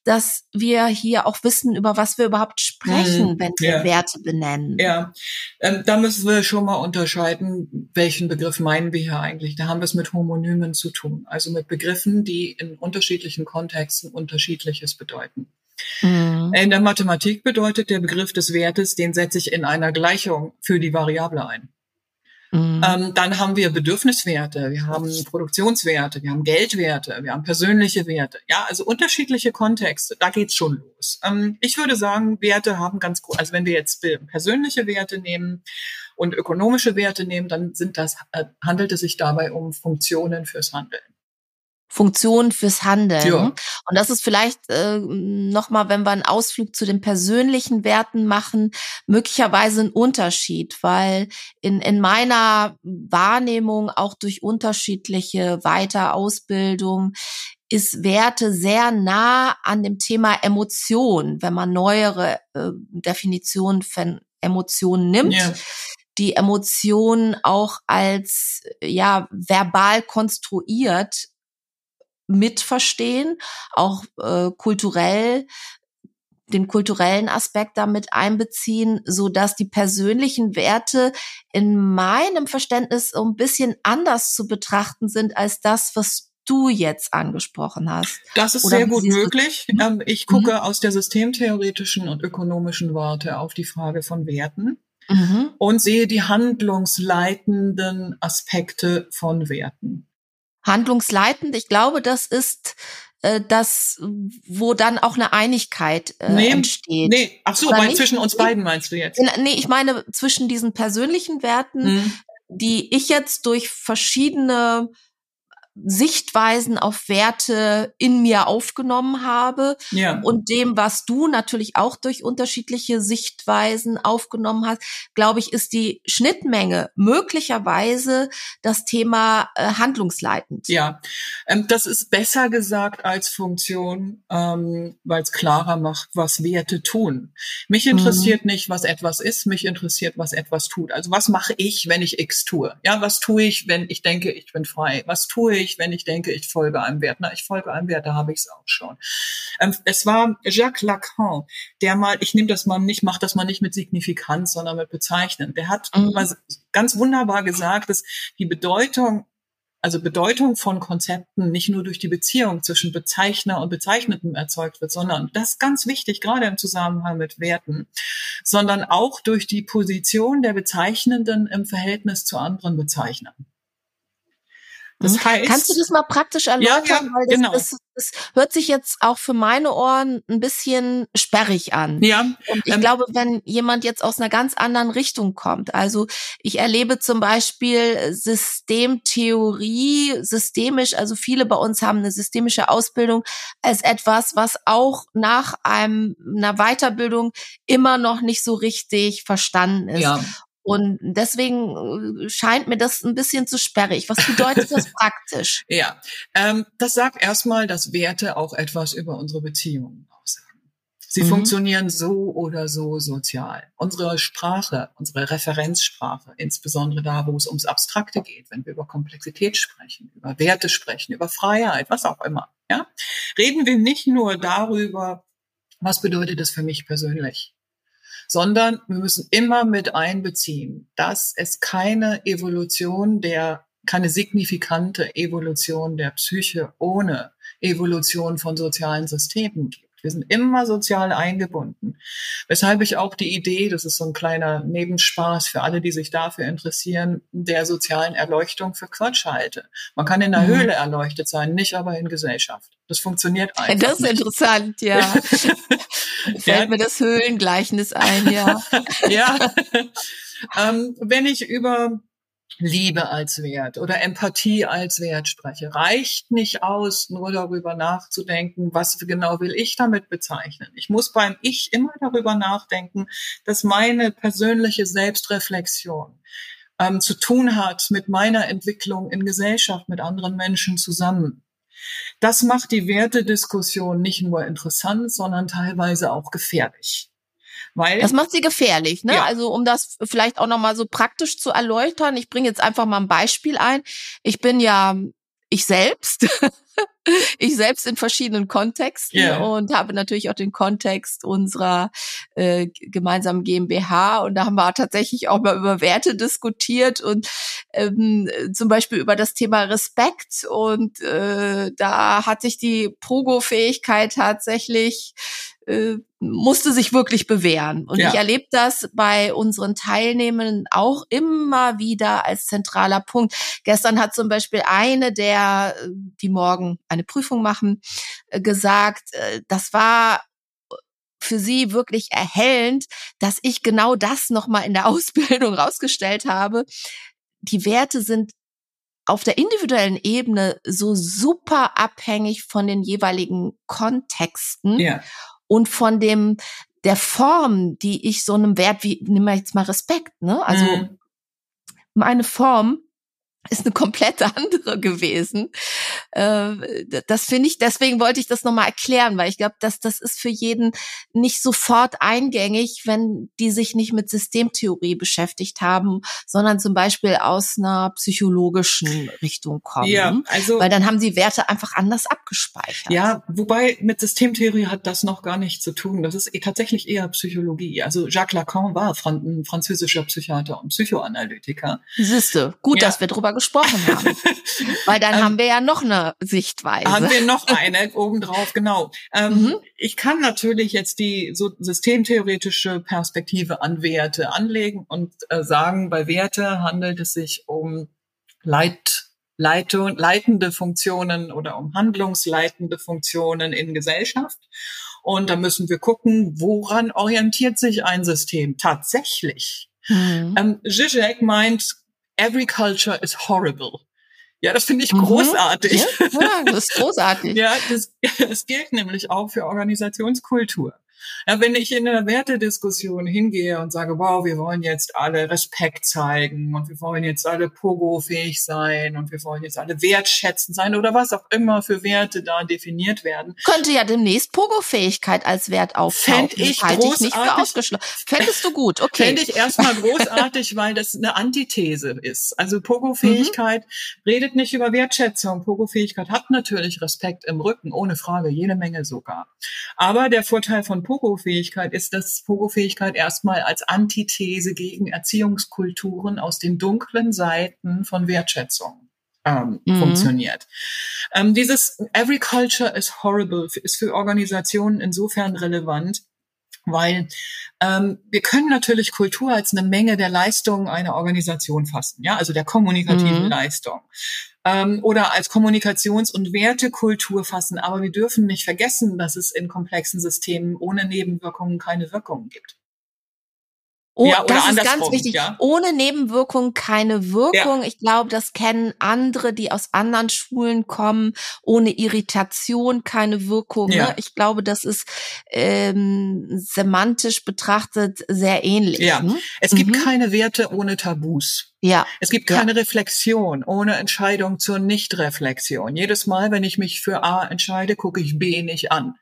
dass wir hier auch wissen, über was wir überhaupt sprechen, mhm. wenn wir ja. Werte benennen. Ja, ähm, da müssen wir schon mal unterscheiden, welchen Begriff meinen wir hier eigentlich. Da haben wir es mit Homonymen zu tun, also mit Begriffen, die in unterschiedlichen Kontexten unterschiedliches bedeuten. Mhm. In der Mathematik bedeutet der Begriff des Wertes, den setze ich in einer Gleichung für die Variable ein. Mhm. Ähm, dann haben wir Bedürfniswerte, wir haben Produktionswerte, wir haben Geldwerte, wir haben persönliche Werte. Ja, also unterschiedliche Kontexte, da geht's schon los. Ähm, ich würde sagen, Werte haben ganz, also wenn wir jetzt persönliche Werte nehmen und ökonomische Werte nehmen, dann sind das, äh, handelt es sich dabei um Funktionen fürs Handeln. Funktion fürs Handeln. Ja. Und das ist vielleicht äh, nochmal, wenn wir einen Ausflug zu den persönlichen Werten machen, möglicherweise ein Unterschied, weil in, in meiner Wahrnehmung auch durch unterschiedliche Weiterausbildung ist Werte sehr nah an dem Thema Emotion, wenn man neuere äh, Definitionen von Emotionen nimmt. Ja die Emotionen auch als ja verbal konstruiert mitverstehen, auch äh, kulturell den kulturellen Aspekt damit einbeziehen, so dass die persönlichen Werte in meinem Verständnis so ein bisschen anders zu betrachten sind als das, was du jetzt angesprochen hast. Das ist Oder sehr gut möglich. Mhm. Ähm, ich gucke mhm. aus der systemtheoretischen und ökonomischen Warte auf die Frage von Werten mhm. und sehe die handlungsleitenden Aspekte von Werten. Handlungsleitend, ich glaube, das ist äh, das, wo dann auch eine Einigkeit äh, nee, entsteht. Nee, ach so, weil zwischen uns beiden meinst du jetzt? Nee, ich meine zwischen diesen persönlichen Werten, hm. die ich jetzt durch verschiedene Sichtweisen auf Werte in mir aufgenommen habe ja. und dem, was du natürlich auch durch unterschiedliche Sichtweisen aufgenommen hast, glaube ich, ist die Schnittmenge möglicherweise das Thema äh, handlungsleitend. Ja, ähm, das ist besser gesagt als Funktion, ähm, weil es klarer macht, was Werte tun. Mich interessiert mhm. nicht, was etwas ist, mich interessiert, was etwas tut. Also was mache ich, wenn ich X tue? Ja, was tue ich, wenn ich denke, ich bin frei? Was tue ich, wenn ich denke, ich folge einem Wert. Na, ich folge einem Wert, da habe ich es auch schon. Ähm, es war Jacques Lacan, der mal, ich nehme das mal nicht, mache das mal nicht mit Signifikanz, sondern mit Bezeichnen. Der hat mhm. mal ganz wunderbar gesagt, dass die Bedeutung also Bedeutung von Konzepten nicht nur durch die Beziehung zwischen Bezeichner und Bezeichneten erzeugt wird, sondern das ist ganz wichtig, gerade im Zusammenhang mit Werten, sondern auch durch die Position der Bezeichnenden im Verhältnis zu anderen Bezeichnern. Das mhm. heißt, Kannst du das mal praktisch erläutern? Ja, ja, Weil das, genau. das, das hört sich jetzt auch für meine Ohren ein bisschen sperrig an. Ja. Und ich ähm, glaube, wenn jemand jetzt aus einer ganz anderen Richtung kommt, also ich erlebe zum Beispiel Systemtheorie, systemisch, also viele bei uns haben eine systemische Ausbildung als etwas, was auch nach einem, einer Weiterbildung immer noch nicht so richtig verstanden ist. Ja. Und deswegen äh, scheint mir das ein bisschen zu sperrig. Was bedeutet das praktisch? Ja, ähm, das sagt erstmal, dass Werte auch etwas über unsere Beziehungen aussagen. Sie mhm. funktionieren so oder so sozial. Unsere Sprache, unsere Referenzsprache, insbesondere da, wo es ums Abstrakte geht, wenn wir über Komplexität sprechen, über Werte sprechen, über Freiheit, was auch immer, ja, reden wir nicht nur darüber, was bedeutet es für mich persönlich? Sondern wir müssen immer mit einbeziehen, dass es keine Evolution der, keine signifikante Evolution der Psyche ohne Evolution von sozialen Systemen gibt. Wir sind immer sozial eingebunden. Weshalb ich auch die Idee, das ist so ein kleiner Nebenspaß für alle, die sich dafür interessieren, der sozialen Erleuchtung für Quatsch halte. Man kann in der mhm. Höhle erleuchtet sein, nicht aber in Gesellschaft. Das funktioniert einfach. Das ist nicht. interessant, ja. Fällt ja. mir das Höhlengleichnis ein, ja. ja. ähm, wenn ich über Liebe als Wert oder Empathie als Wert spreche, reicht nicht aus, nur darüber nachzudenken, was genau will ich damit bezeichnen. Ich muss beim Ich immer darüber nachdenken, dass meine persönliche Selbstreflexion ähm, zu tun hat mit meiner Entwicklung in Gesellschaft mit anderen Menschen zusammen. Das macht die Wertediskussion nicht nur interessant, sondern teilweise auch gefährlich. Weil das macht sie gefährlich, ne? Ja. Also um das vielleicht auch nochmal so praktisch zu erläutern, ich bringe jetzt einfach mal ein Beispiel ein. Ich bin ja ich selbst, ich selbst in verschiedenen Kontexten yeah. und habe natürlich auch den Kontext unserer äh, gemeinsamen GmbH und da haben wir tatsächlich auch mal über Werte diskutiert und ähm, zum Beispiel über das Thema Respekt und äh, da hat sich die Progo-Fähigkeit tatsächlich äh, musste sich wirklich bewähren. Und ja. ich erlebe das bei unseren Teilnehmenden auch immer wieder als zentraler Punkt. Gestern hat zum Beispiel eine der, die morgen eine Prüfung machen, äh, gesagt, äh, das war für sie wirklich erhellend, dass ich genau das nochmal in der Ausbildung rausgestellt habe. Die Werte sind auf der individuellen Ebene so super abhängig von den jeweiligen Kontexten. Ja und von dem der Form, die ich so einem Wert wie nimm mal jetzt mal Respekt, ne? Also mhm. meine Form ist eine komplett andere gewesen. Äh, das finde ich, deswegen wollte ich das nochmal erklären, weil ich glaube, dass das ist für jeden nicht sofort eingängig, wenn die sich nicht mit Systemtheorie beschäftigt haben, sondern zum Beispiel aus einer psychologischen Richtung kommen. Ja, also, weil dann haben sie Werte einfach anders abgespeichert. Ja, wobei mit Systemtheorie hat das noch gar nichts zu tun. Das ist eh tatsächlich eher Psychologie. Also Jacques Lacan war ein französischer Psychiater und Psychoanalytiker. Siehste, gut, ja. dass wir drüber gesprochen haben. Weil dann ähm, haben wir ja noch eine Sichtweise. Haben wir noch eine obendrauf, genau. Ähm, mhm. Ich kann natürlich jetzt die so systemtheoretische Perspektive an Werte anlegen und äh, sagen, bei Werte handelt es sich um Leit, Leitung, leitende Funktionen oder um handlungsleitende Funktionen in Gesellschaft. Und da müssen wir gucken, woran orientiert sich ein System tatsächlich. Mhm. Ähm, Zizek meint, every culture is horrible. Ja, das finde ich mhm. großartig. Ja, ja, das ist großartig. ja, das, das gilt nämlich auch für Organisationskultur. Ja, wenn ich in einer Wertediskussion hingehe und sage, wow, wir wollen jetzt alle Respekt zeigen und wir wollen jetzt alle Pogo-fähig sein und wir wollen jetzt alle wertschätzend sein oder was auch immer für Werte da definiert werden. Könnte ja demnächst Pogo-Fähigkeit als Wert auftauchen. Fände ich großartig. Ich nicht für ausgeschlossen. Fändest du gut, okay. Fände ich erstmal großartig, weil das eine Antithese ist. Also Pogo-Fähigkeit mhm. redet nicht über Wertschätzung. Pogo-Fähigkeit hat natürlich Respekt im Rücken, ohne Frage, jede Menge sogar. Aber der Vorteil von Pogo-Fähigkeit ist, dass Pogo-Fähigkeit erstmal als Antithese gegen Erziehungskulturen aus den dunklen Seiten von Wertschätzung ähm, mhm. funktioniert. Ähm, dieses Every culture is horrible ist für Organisationen insofern relevant, weil ähm, wir können natürlich Kultur als eine Menge der Leistungen einer Organisation fassen, ja, also der kommunikativen mhm. Leistung ähm, oder als Kommunikations- und Wertekultur fassen. Aber wir dürfen nicht vergessen, dass es in komplexen Systemen ohne Nebenwirkungen keine Wirkungen gibt. Oh, ja, das ist ganz wichtig. Ja? Ohne Nebenwirkung keine Wirkung. Ja. Ich glaube, das kennen andere, die aus anderen Schulen kommen. Ohne Irritation keine Wirkung. Ne? Ich glaube, das ist ähm, semantisch betrachtet sehr ähnlich. Ja, ne? es gibt mhm. keine Werte ohne Tabus. Ja. Es gibt keine. Reflexion ohne Entscheidung zur Nichtreflexion. Jedes Mal, wenn ich mich für A entscheide, gucke ich B nicht an.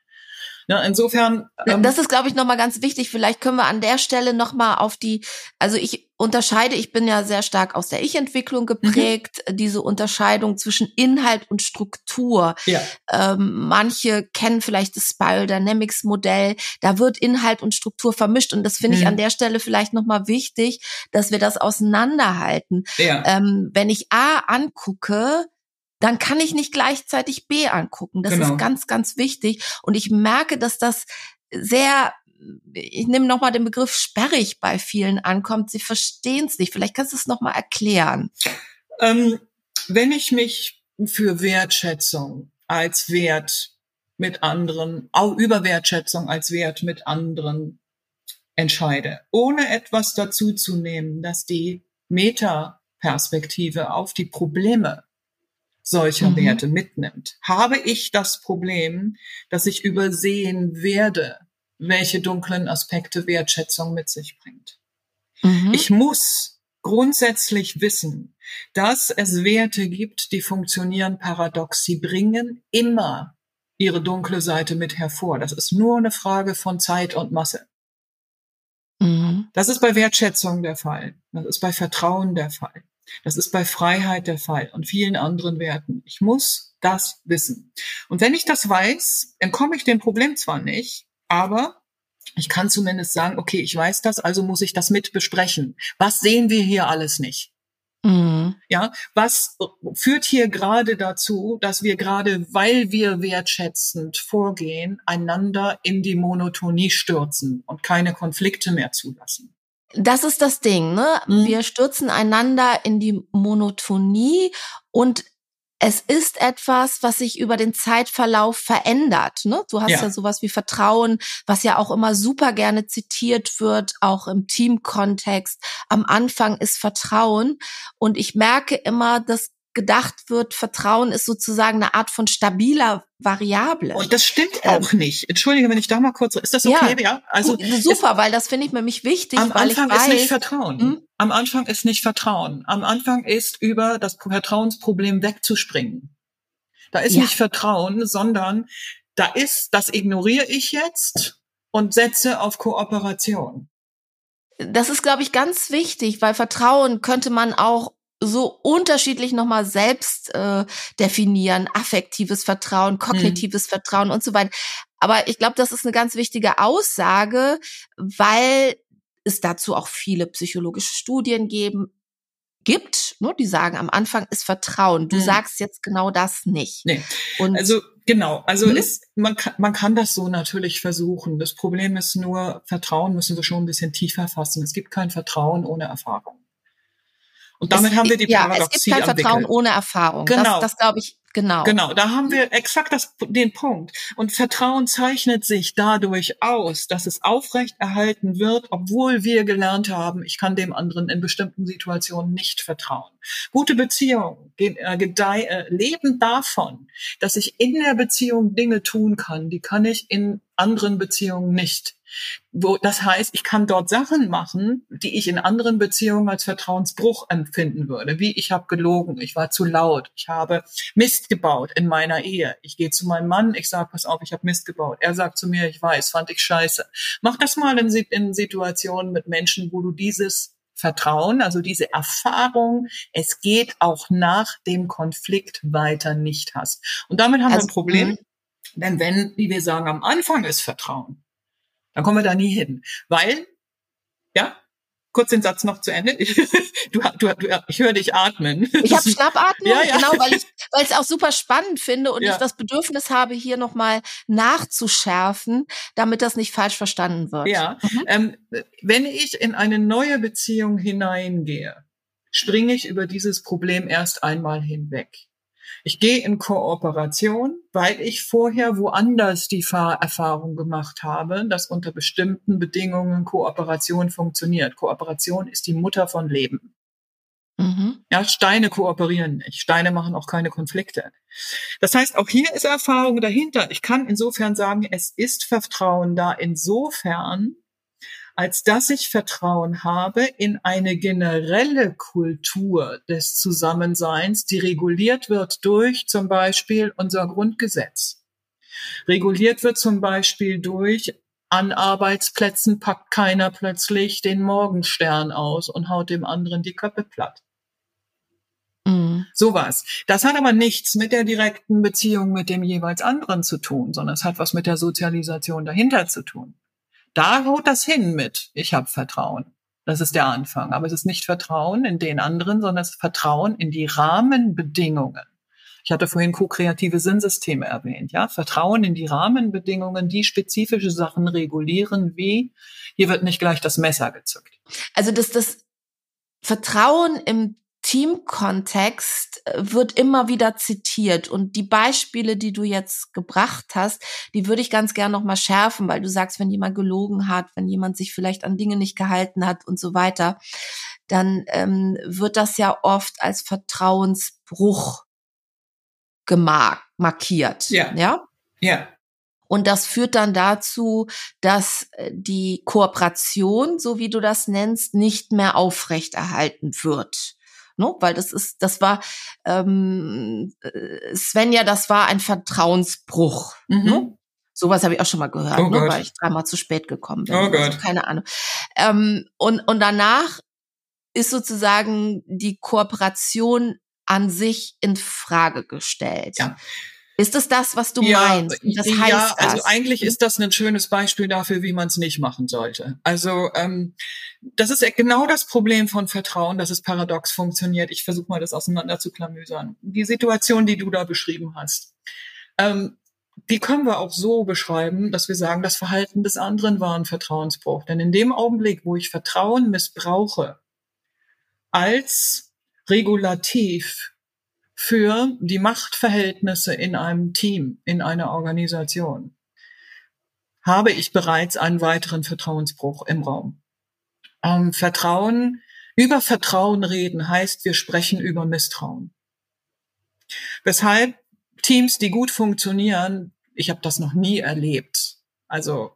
Ja, insofern. Ähm, das ist, glaube ich, nochmal ganz wichtig. Vielleicht können wir an der Stelle nochmal auf die, also ich unterscheide, ich bin ja sehr stark aus der Ich-Entwicklung geprägt, mhm. diese Unterscheidung zwischen Inhalt und Struktur. Ja. Ähm, manche kennen vielleicht das Spiral Dynamics Modell, da wird Inhalt und Struktur vermischt und das finde mhm. ich an der Stelle vielleicht nochmal wichtig, dass wir das auseinanderhalten. Ja. Ähm, wenn ich A angucke, dann kann ich nicht gleichzeitig B angucken. Das genau. ist ganz, ganz wichtig. Und ich merke, dass das sehr ich nehme nochmal den Begriff sperrig bei vielen ankommt. Sie verstehen es nicht. Vielleicht kannst du es nochmal erklären. Ähm, wenn ich mich für Wertschätzung als Wert mit anderen, auch über Wertschätzung als Wert mit anderen entscheide, ohne etwas dazu zu nehmen, dass die Metaperspektive auf die Probleme solcher mhm. Werte mitnimmt, habe ich das Problem, dass ich übersehen werde, welche dunklen Aspekte Wertschätzung mit sich bringt. Mhm. Ich muss grundsätzlich wissen, dass es Werte gibt, die funktionieren paradox. Sie bringen immer ihre dunkle Seite mit hervor. Das ist nur eine Frage von Zeit und Masse. Mhm. Das ist bei Wertschätzung der Fall. Das ist bei Vertrauen der Fall. Das ist bei Freiheit der Fall und vielen anderen Werten. Ich muss das wissen. Und wenn ich das weiß, dann komme ich dem Problem zwar nicht, aber ich kann zumindest sagen, okay, ich weiß das, also muss ich das mit besprechen. Was sehen wir hier alles nicht? Mhm. Ja, was führt hier gerade dazu, dass wir gerade, weil wir wertschätzend vorgehen, einander in die Monotonie stürzen und keine Konflikte mehr zulassen? Das ist das Ding, ne? Mhm. Wir stürzen einander in die Monotonie und es ist etwas, was sich über den Zeitverlauf verändert. Ne? Du hast ja. ja sowas wie Vertrauen, was ja auch immer super gerne zitiert wird, auch im Teamkontext. Am Anfang ist Vertrauen. Und ich merke immer, dass gedacht wird, Vertrauen ist sozusagen eine Art von stabiler Variable. Und das stimmt auch ähm, nicht. Entschuldige, wenn ich da mal kurz. Ist das okay? Ja, ja? also super, weil das finde ich nämlich wichtig. Am weil Anfang ich weiß, ist nicht Vertrauen. Hm? Am Anfang ist nicht Vertrauen. Am Anfang ist über das Vertrauensproblem wegzuspringen. Da ist ja. nicht Vertrauen, sondern da ist, das ignoriere ich jetzt und setze auf Kooperation. Das ist, glaube ich, ganz wichtig, weil Vertrauen könnte man auch so unterschiedlich nochmal selbst äh, definieren, affektives Vertrauen, kognitives mhm. Vertrauen und so weiter. Aber ich glaube, das ist eine ganz wichtige Aussage, weil es dazu auch viele psychologische Studien geben, gibt, ne, die sagen, am Anfang ist Vertrauen. Du mhm. sagst jetzt genau das nicht. Nee. Und also genau, also mhm. ist, man, kann, man kann das so natürlich versuchen. Das Problem ist nur, Vertrauen müssen wir schon ein bisschen tiefer fassen. Es gibt kein Vertrauen ohne Erfahrung. Und damit es, haben wir die Paradoxie Ja, es gibt kein Vertrauen entwickelt. ohne Erfahrung. Genau. Das, das glaube ich, genau. Genau, da haben wir exakt das, den Punkt. Und Vertrauen zeichnet sich dadurch aus, dass es aufrecht erhalten wird, obwohl wir gelernt haben, ich kann dem anderen in bestimmten Situationen nicht vertrauen. Gute Beziehungen äh, äh, leben davon, dass ich in der Beziehung Dinge tun kann, die kann ich in anderen Beziehungen nicht. Wo, das heißt, ich kann dort Sachen machen, die ich in anderen Beziehungen als Vertrauensbruch empfinden würde. Wie ich habe gelogen, ich war zu laut, ich habe Mist gebaut in meiner Ehe. Ich gehe zu meinem Mann, ich sage, pass auf, ich habe Mist gebaut. Er sagt zu mir, ich weiß, fand ich scheiße. Mach das mal in, in Situationen mit Menschen, wo du dieses Vertrauen, also diese Erfahrung, es geht auch nach dem Konflikt weiter nicht hast. Und damit haben also, wir ein also, Problem. Mhm. Denn wenn, wie wir sagen, am Anfang ist Vertrauen, dann kommen wir da nie hin. Weil, ja, kurz den Satz noch zu Ende. Ich, du, du, du, ich höre dich atmen. Ich habe Schnappatmung, ja, ja. genau, weil ich weil es auch super spannend finde und ja. ich das Bedürfnis habe, hier nochmal nachzuschärfen, damit das nicht falsch verstanden wird. Ja, mhm. ähm, wenn ich in eine neue Beziehung hineingehe, springe ich über dieses Problem erst einmal hinweg. Ich gehe in Kooperation, weil ich vorher woanders die Erfahrung gemacht habe, dass unter bestimmten Bedingungen Kooperation funktioniert. Kooperation ist die Mutter von Leben. Mhm. Ja, Steine kooperieren nicht. Steine machen auch keine Konflikte. Das heißt, auch hier ist Erfahrung dahinter. Ich kann insofern sagen, es ist Vertrauen da insofern, als dass ich Vertrauen habe in eine generelle Kultur des Zusammenseins, die reguliert wird durch zum Beispiel unser Grundgesetz. Reguliert wird zum Beispiel durch an Arbeitsplätzen packt keiner plötzlich den Morgenstern aus und haut dem anderen die Köpfe platt. Mhm. Sowas. Das hat aber nichts mit der direkten Beziehung mit dem jeweils anderen zu tun, sondern es hat was mit der Sozialisation dahinter zu tun. Da haut das hin mit, ich habe Vertrauen. Das ist der Anfang. Aber es ist nicht Vertrauen in den anderen, sondern es ist Vertrauen in die Rahmenbedingungen. Ich hatte vorhin ko-kreative Sinnsysteme erwähnt, ja. Vertrauen in die Rahmenbedingungen, die spezifische Sachen regulieren, wie hier wird nicht gleich das Messer gezückt. Also, dass das Vertrauen im Teamkontext äh, wird immer wieder zitiert und die Beispiele, die du jetzt gebracht hast, die würde ich ganz gern noch mal schärfen, weil du sagst, wenn jemand gelogen hat, wenn jemand sich vielleicht an Dinge nicht gehalten hat und so weiter, dann ähm, wird das ja oft als Vertrauensbruch markiert. Ja. Ja. Ja. Und das führt dann dazu, dass äh, die Kooperation, so wie du das nennst, nicht mehr aufrechterhalten wird ne? Weil das ist, das war ähm, äh, Svenja, das war ein Vertrauensbruch. Mhm. Ne? Sowas habe ich auch schon mal gehört, oh ne? weil ich dreimal zu spät gekommen bin. Oh Gott. Also, keine Ahnung. Ähm, und, und danach ist sozusagen die Kooperation an sich in Frage gestellt. Ja. Ist es das, was du ja, meinst? Das heißt ja, also das. eigentlich ist das ein schönes Beispiel dafür, wie man es nicht machen sollte. Also ähm, das ist genau das Problem von Vertrauen, dass es paradox funktioniert. Ich versuche mal das auseinander zu klamüsern. Die Situation, die du da beschrieben hast, ähm, die können wir auch so beschreiben, dass wir sagen, das Verhalten des anderen war ein Vertrauensbruch. Denn in dem Augenblick, wo ich Vertrauen missbrauche als Regulativ für die Machtverhältnisse in einem Team, in einer Organisation, habe ich bereits einen weiteren Vertrauensbruch im Raum. Ähm, Vertrauen, über Vertrauen reden heißt, wir sprechen über Misstrauen. Weshalb Teams, die gut funktionieren, ich habe das noch nie erlebt. Also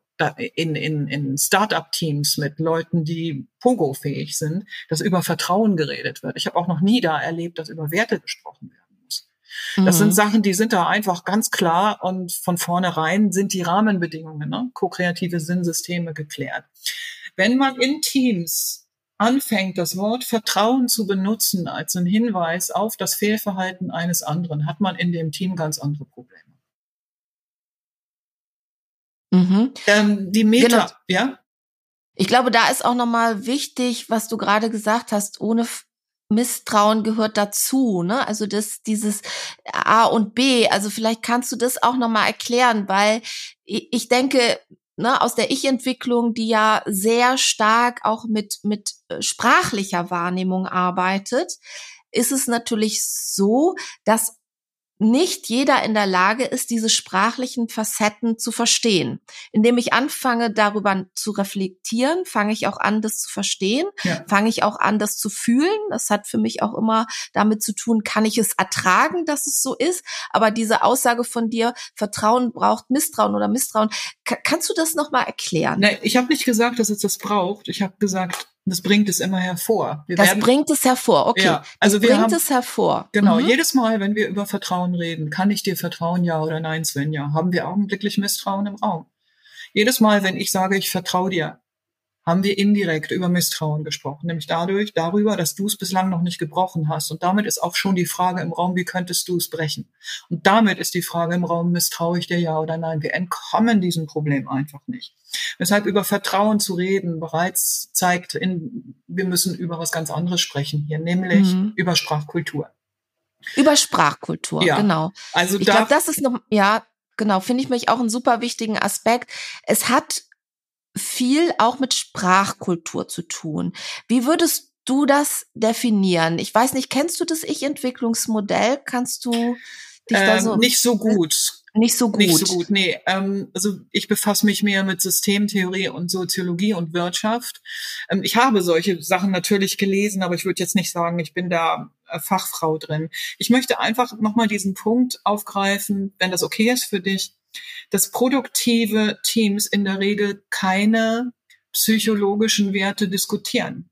in, in, in Start-up-Teams mit Leuten, die Pogo-fähig sind, dass über Vertrauen geredet wird. Ich habe auch noch nie da erlebt, dass über Werte gesprochen werden muss. Das mhm. sind Sachen, die sind da einfach ganz klar und von vornherein sind die Rahmenbedingungen, ne? ko-kreative Sinnsysteme geklärt. Wenn man in Teams anfängt, das Wort Vertrauen zu benutzen als einen Hinweis auf das Fehlverhalten eines anderen, hat man in dem Team ganz andere Probleme. Mhm. Ähm, die Meta, genau. ja. Ich glaube, da ist auch nochmal wichtig, was du gerade gesagt hast, ohne Misstrauen gehört dazu, ne? Also das, dieses A und B. Also vielleicht kannst du das auch nochmal erklären, weil ich denke, ne, aus der Ich-Entwicklung, die ja sehr stark auch mit, mit äh, sprachlicher Wahrnehmung arbeitet, ist es natürlich so, dass nicht jeder in der Lage ist, diese sprachlichen Facetten zu verstehen. Indem ich anfange, darüber zu reflektieren, fange ich auch an, das zu verstehen, ja. fange ich auch an, das zu fühlen. Das hat für mich auch immer damit zu tun, kann ich es ertragen, dass es so ist. Aber diese Aussage von dir, Vertrauen braucht Misstrauen oder Misstrauen, kannst du das nochmal erklären? Nein, ich habe nicht gesagt, dass es das braucht. Ich habe gesagt, das bringt es immer hervor. Wir das werden, bringt es hervor, okay. Ja, also das wir bringt haben, es hervor. Genau, mhm. jedes Mal, wenn wir über Vertrauen reden, kann ich dir vertrauen, ja oder nein, Svenja, haben wir augenblicklich Misstrauen im Raum. Jedes Mal, wenn ich sage, ich vertraue dir, haben wir indirekt über Misstrauen gesprochen, nämlich dadurch, darüber, dass du es bislang noch nicht gebrochen hast. Und damit ist auch schon die Frage im Raum, wie könntest du es brechen? Und damit ist die Frage im Raum, misstraue ich dir ja oder nein? Wir entkommen diesem Problem einfach nicht. Weshalb über Vertrauen zu reden bereits zeigt, in, wir müssen über was ganz anderes sprechen hier, nämlich mhm. über Sprachkultur. Über Sprachkultur, ja. genau. Also ich glaube, das ist noch, ja, genau, finde ich mich auch einen super wichtigen Aspekt. Es hat viel auch mit Sprachkultur zu tun. Wie würdest du das definieren? Ich weiß nicht, kennst du das Ich-Entwicklungsmodell? Kannst du dich ähm, da so nicht so gut. Nicht so gut. Nicht so gut, nee. Ähm, also ich befasse mich mehr mit Systemtheorie und Soziologie und Wirtschaft. Ähm, ich habe solche Sachen natürlich gelesen, aber ich würde jetzt nicht sagen, ich bin da äh, Fachfrau drin. Ich möchte einfach nochmal diesen Punkt aufgreifen, wenn das okay ist für dich, dass produktive Teams in der Regel keine psychologischen Werte diskutieren.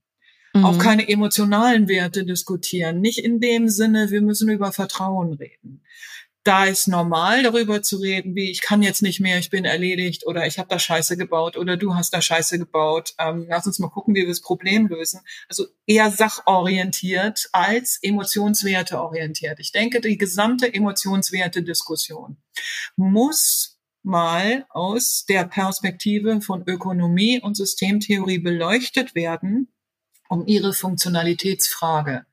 Mhm. Auch keine emotionalen Werte diskutieren. Nicht in dem Sinne, wir müssen über Vertrauen reden da ist normal darüber zu reden, wie ich kann jetzt nicht mehr, ich bin erledigt oder ich habe da Scheiße gebaut oder du hast da Scheiße gebaut. Ähm, lass uns mal gucken, wie wir das Problem lösen. Also eher sachorientiert als emotionswerte orientiert. Ich denke, die gesamte emotionswerte Diskussion muss mal aus der Perspektive von Ökonomie und Systemtheorie beleuchtet werden, um ihre Funktionalitätsfrage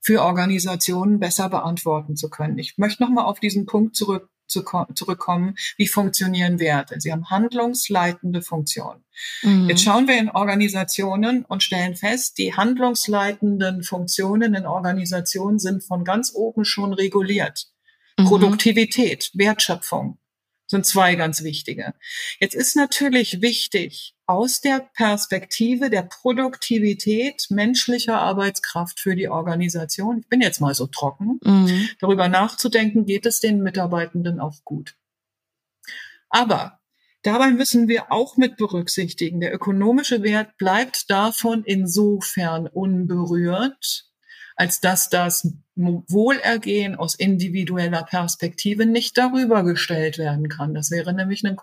für Organisationen besser beantworten zu können. Ich möchte nochmal auf diesen Punkt zurück, zu, zurückkommen, wie funktionieren Werte. Sie haben handlungsleitende Funktion. Mhm. Jetzt schauen wir in Organisationen und stellen fest, die handlungsleitenden Funktionen in Organisationen sind von ganz oben schon reguliert. Mhm. Produktivität, Wertschöpfung, sind zwei ganz wichtige. Jetzt ist natürlich wichtig, aus der Perspektive der Produktivität menschlicher Arbeitskraft für die Organisation, ich bin jetzt mal so trocken, mhm. darüber nachzudenken, geht es den Mitarbeitenden auch gut. Aber dabei müssen wir auch mit berücksichtigen, der ökonomische Wert bleibt davon insofern unberührt, als dass das Wohlergehen aus individueller Perspektive nicht darüber gestellt werden kann. Das wäre nämlich ein,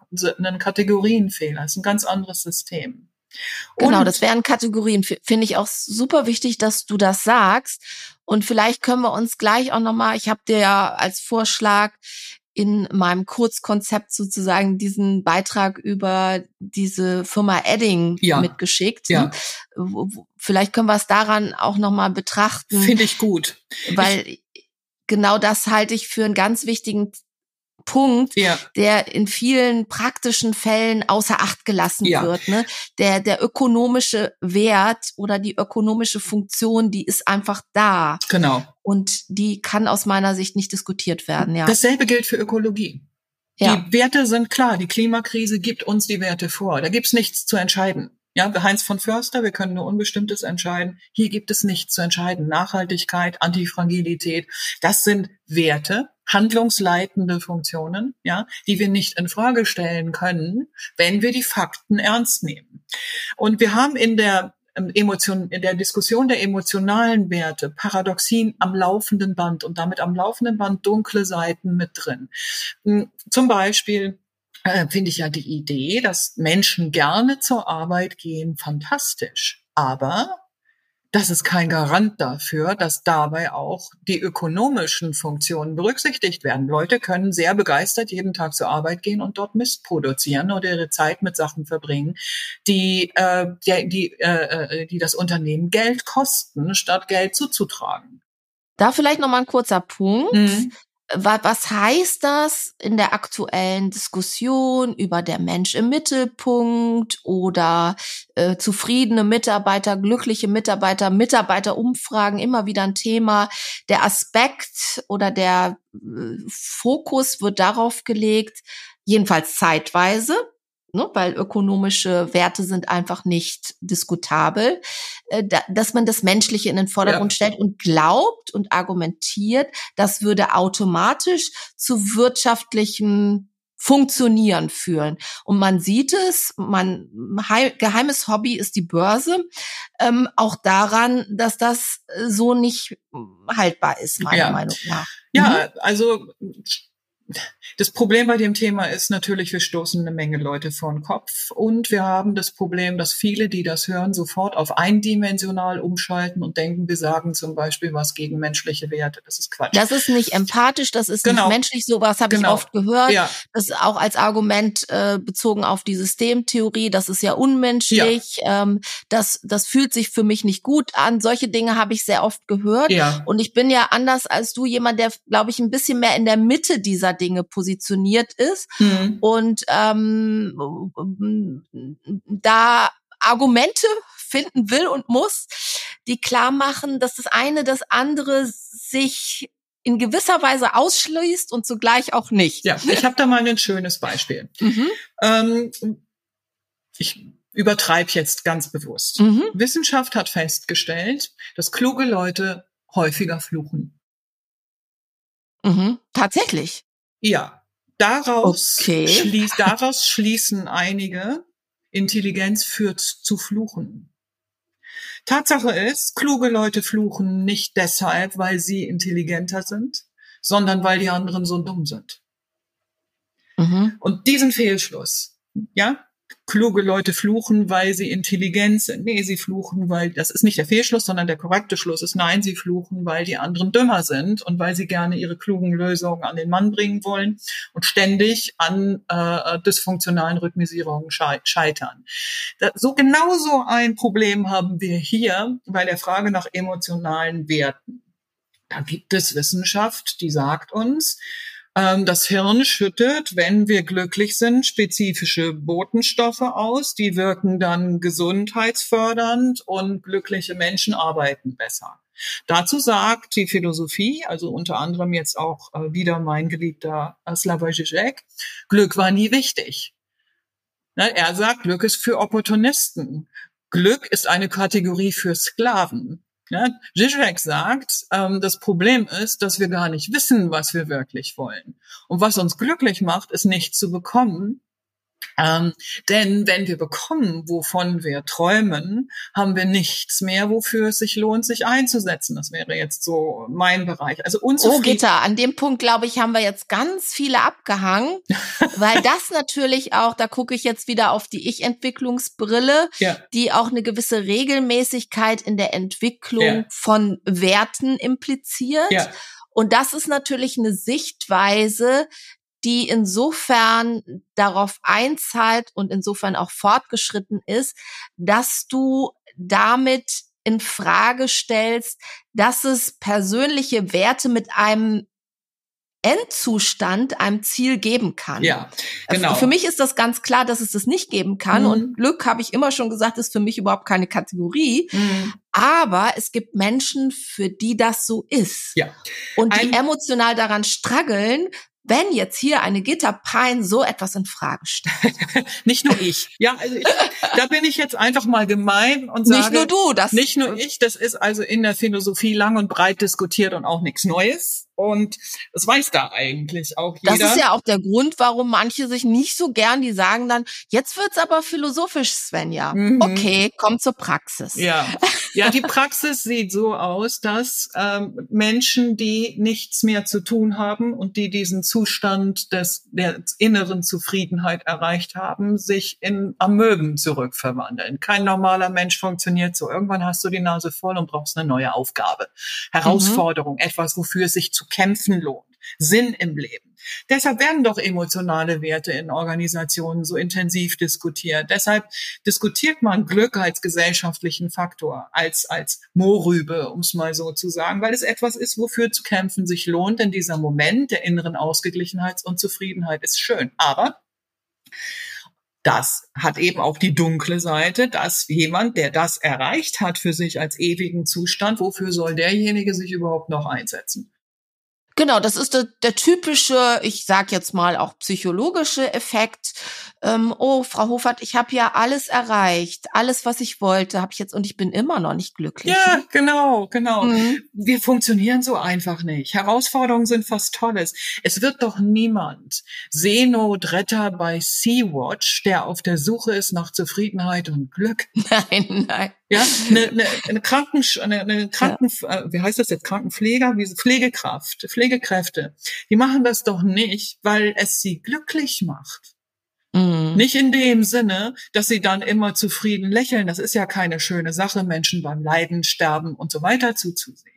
ein Kategorienfehler. Das ist ein ganz anderes System. Genau, das wären Kategorien. Finde ich auch super wichtig, dass du das sagst. Und vielleicht können wir uns gleich auch nochmal, ich habe dir ja als Vorschlag in meinem Kurzkonzept sozusagen diesen Beitrag über diese Firma Edding ja. mitgeschickt. Ja. Vielleicht können wir es daran auch nochmal betrachten. Finde ich gut. Weil ich genau das halte ich für einen ganz wichtigen Punkt, ja. der in vielen praktischen Fällen außer Acht gelassen ja. wird. Ne? Der, der ökonomische Wert oder die ökonomische Funktion, die ist einfach da. Genau. Und die kann aus meiner Sicht nicht diskutiert werden. Ja. Dasselbe gilt für Ökologie. Ja. Die Werte sind klar. Die Klimakrise gibt uns die Werte vor. Da gibt's nichts zu entscheiden. Ja, Heinz von Förster, wir können nur Unbestimmtes entscheiden. Hier gibt es nichts zu entscheiden. Nachhaltigkeit, Antifragilität, das sind Werte, handlungsleitende Funktionen, ja, die wir nicht in Frage stellen können, wenn wir die Fakten ernst nehmen. Und wir haben in der ähm, Emotion, in der Diskussion der emotionalen Werte Paradoxien am laufenden Band und damit am laufenden Band dunkle Seiten mit drin. Hm, zum Beispiel äh, finde ich ja die Idee, dass Menschen gerne zur Arbeit gehen, fantastisch. Aber das ist kein Garant dafür, dass dabei auch die ökonomischen Funktionen berücksichtigt werden. Leute können sehr begeistert jeden Tag zur Arbeit gehen und dort Mist produzieren oder ihre Zeit mit Sachen verbringen, die, äh, die, die, äh, die das Unternehmen Geld kosten, statt Geld zuzutragen. Da vielleicht noch mal ein kurzer Punkt. Mhm was heißt das in der aktuellen Diskussion über der Mensch im Mittelpunkt oder äh, zufriedene Mitarbeiter, glückliche Mitarbeiter, Mitarbeiterumfragen, immer wieder ein Thema. Der Aspekt oder der äh, Fokus wird darauf gelegt, jedenfalls zeitweise, ne, weil ökonomische Werte sind einfach nicht diskutabel, äh, da, dass man das Menschliche in den Vordergrund ja. stellt und glaubt und argumentiert, das würde automatisch zu wirtschaftlichen Funktionieren führen. Und man sieht es, mein geheimes Hobby ist die Börse, ähm, auch daran, dass das so nicht haltbar ist, meiner ja. Meinung nach. Ja, mhm. also das Problem bei dem Thema ist natürlich, wir stoßen eine Menge Leute vor den Kopf und wir haben das Problem, dass viele, die das hören, sofort auf eindimensional umschalten und denken, wir sagen zum Beispiel was gegen menschliche Werte. Das ist Quatsch. Das ist nicht empathisch, das ist genau. nicht menschlich. Sowas habe genau. ich oft gehört. Ja. Das ist auch als Argument äh, bezogen auf die Systemtheorie. Das ist ja unmenschlich. Ja. Ähm, das, das fühlt sich für mich nicht gut an. Solche Dinge habe ich sehr oft gehört. Ja. Und ich bin ja anders als du jemand, der, glaube ich, ein bisschen mehr in der Mitte dieser Dinge positioniert ist mhm. und ähm, da Argumente finden will und muss, die klar machen, dass das eine das andere sich in gewisser Weise ausschließt und zugleich auch nicht. Ja, ich habe da mal ein schönes Beispiel. Mhm. Ähm, ich übertreibe jetzt ganz bewusst. Mhm. Wissenschaft hat festgestellt, dass kluge Leute häufiger fluchen. Mhm. Tatsächlich. Ja, daraus, okay. schließ, daraus schließen einige, Intelligenz führt zu Fluchen. Tatsache ist, kluge Leute fluchen nicht deshalb, weil sie intelligenter sind, sondern weil die anderen so dumm sind. Mhm. Und diesen Fehlschluss, ja, kluge Leute fluchen, weil sie intelligent sind. Nee, sie fluchen, weil das ist nicht der Fehlschluss, sondern der korrekte Schluss ist, nein, sie fluchen, weil die anderen dümmer sind und weil sie gerne ihre klugen Lösungen an den Mann bringen wollen und ständig an äh, dysfunktionalen Rhythmisierungen scheitern. Da, so genauso ein Problem haben wir hier bei der Frage nach emotionalen Werten. Da gibt es Wissenschaft, die sagt uns, das Hirn schüttet, wenn wir glücklich sind, spezifische Botenstoffe aus. Die wirken dann gesundheitsfördernd und glückliche Menschen arbeiten besser. Dazu sagt die Philosophie, also unter anderem jetzt auch äh, wieder mein geliebter Slavoj Žižek, Glück war nie wichtig. Ne, er sagt, Glück ist für Opportunisten. Glück ist eine Kategorie für Sklaven. Ja, Zizek sagt, ähm, das Problem ist, dass wir gar nicht wissen, was wir wirklich wollen. Und was uns glücklich macht, ist nicht zu bekommen, ähm, denn wenn wir bekommen, wovon wir träumen, haben wir nichts mehr, wofür es sich lohnt, sich einzusetzen. Das wäre jetzt so mein Bereich. Also Oh, Gitter, an dem Punkt, glaube ich, haben wir jetzt ganz viele abgehangen, weil das natürlich auch, da gucke ich jetzt wieder auf die Ich-Entwicklungsbrille, ja. die auch eine gewisse Regelmäßigkeit in der Entwicklung ja. von Werten impliziert. Ja. Und das ist natürlich eine Sichtweise, die insofern darauf einzahlt und insofern auch fortgeschritten ist, dass du damit in Frage stellst, dass es persönliche Werte mit einem Endzustand einem Ziel geben kann. Ja, genau. Für mich ist das ganz klar, dass es das nicht geben kann. Mhm. Und Glück, habe ich immer schon gesagt, ist für mich überhaupt keine Kategorie. Mhm. Aber es gibt Menschen, für die das so ist. Ja. Und die Ein emotional daran struggeln, wenn jetzt hier eine Gitta Pine so etwas in Frage stellt. nicht nur ich. Ja, also ich, da bin ich jetzt einfach mal gemein und sage. Nicht nur du, das. Nicht nur ich, das ist also in der Philosophie lang und breit diskutiert und auch nichts Neues. Und das weiß da eigentlich auch jeder. Das ist ja auch der Grund, warum manche sich nicht so gern, die sagen dann, jetzt wird's aber philosophisch, Svenja. Mhm. Okay, komm zur Praxis. Ja. ja, die Praxis sieht so aus, dass ähm, Menschen, die nichts mehr zu tun haben und die diesen Zustand des, der inneren Zufriedenheit erreicht haben, sich in Amöben zurückverwandeln. Kein normaler Mensch funktioniert so. Irgendwann hast du die Nase voll und brauchst eine neue Aufgabe. Herausforderung, mhm. etwas, wofür es sich zu kämpfen lohnt. Sinn im Leben. Deshalb werden doch emotionale Werte in Organisationen so intensiv diskutiert. Deshalb diskutiert man Glück als gesellschaftlichen Faktor, als, als Mohrrübe, um es mal so zu sagen, weil es etwas ist, wofür zu kämpfen sich lohnt, denn dieser Moment der inneren Ausgeglichenheit und Zufriedenheit ist schön. Aber das hat eben auch die dunkle Seite, dass jemand, der das erreicht hat für sich als ewigen Zustand, wofür soll derjenige sich überhaupt noch einsetzen? Genau, das ist der, der typische, ich sag jetzt mal auch psychologische Effekt. Ähm, oh, Frau Hofert, ich habe ja alles erreicht, alles, was ich wollte, habe ich jetzt und ich bin immer noch nicht glücklich. Ja, genau, genau. Mhm. Wir funktionieren so einfach nicht. Herausforderungen sind was Tolles. Es wird doch niemand Seenotretter bei Sea-Watch, der auf der Suche ist nach Zufriedenheit und Glück. Nein, nein. Ja, eine, eine, eine Kranken, eine, eine Kranken, ja. Äh, wie heißt das jetzt? Krankenpfleger, wie Pflegekraft, Pflegekräfte. Die machen das doch nicht, weil es sie glücklich macht. Mhm. Nicht in dem Sinne, dass sie dann immer zufrieden lächeln. Das ist ja keine schöne Sache, Menschen beim Leiden, Sterben und so weiter zuzusehen.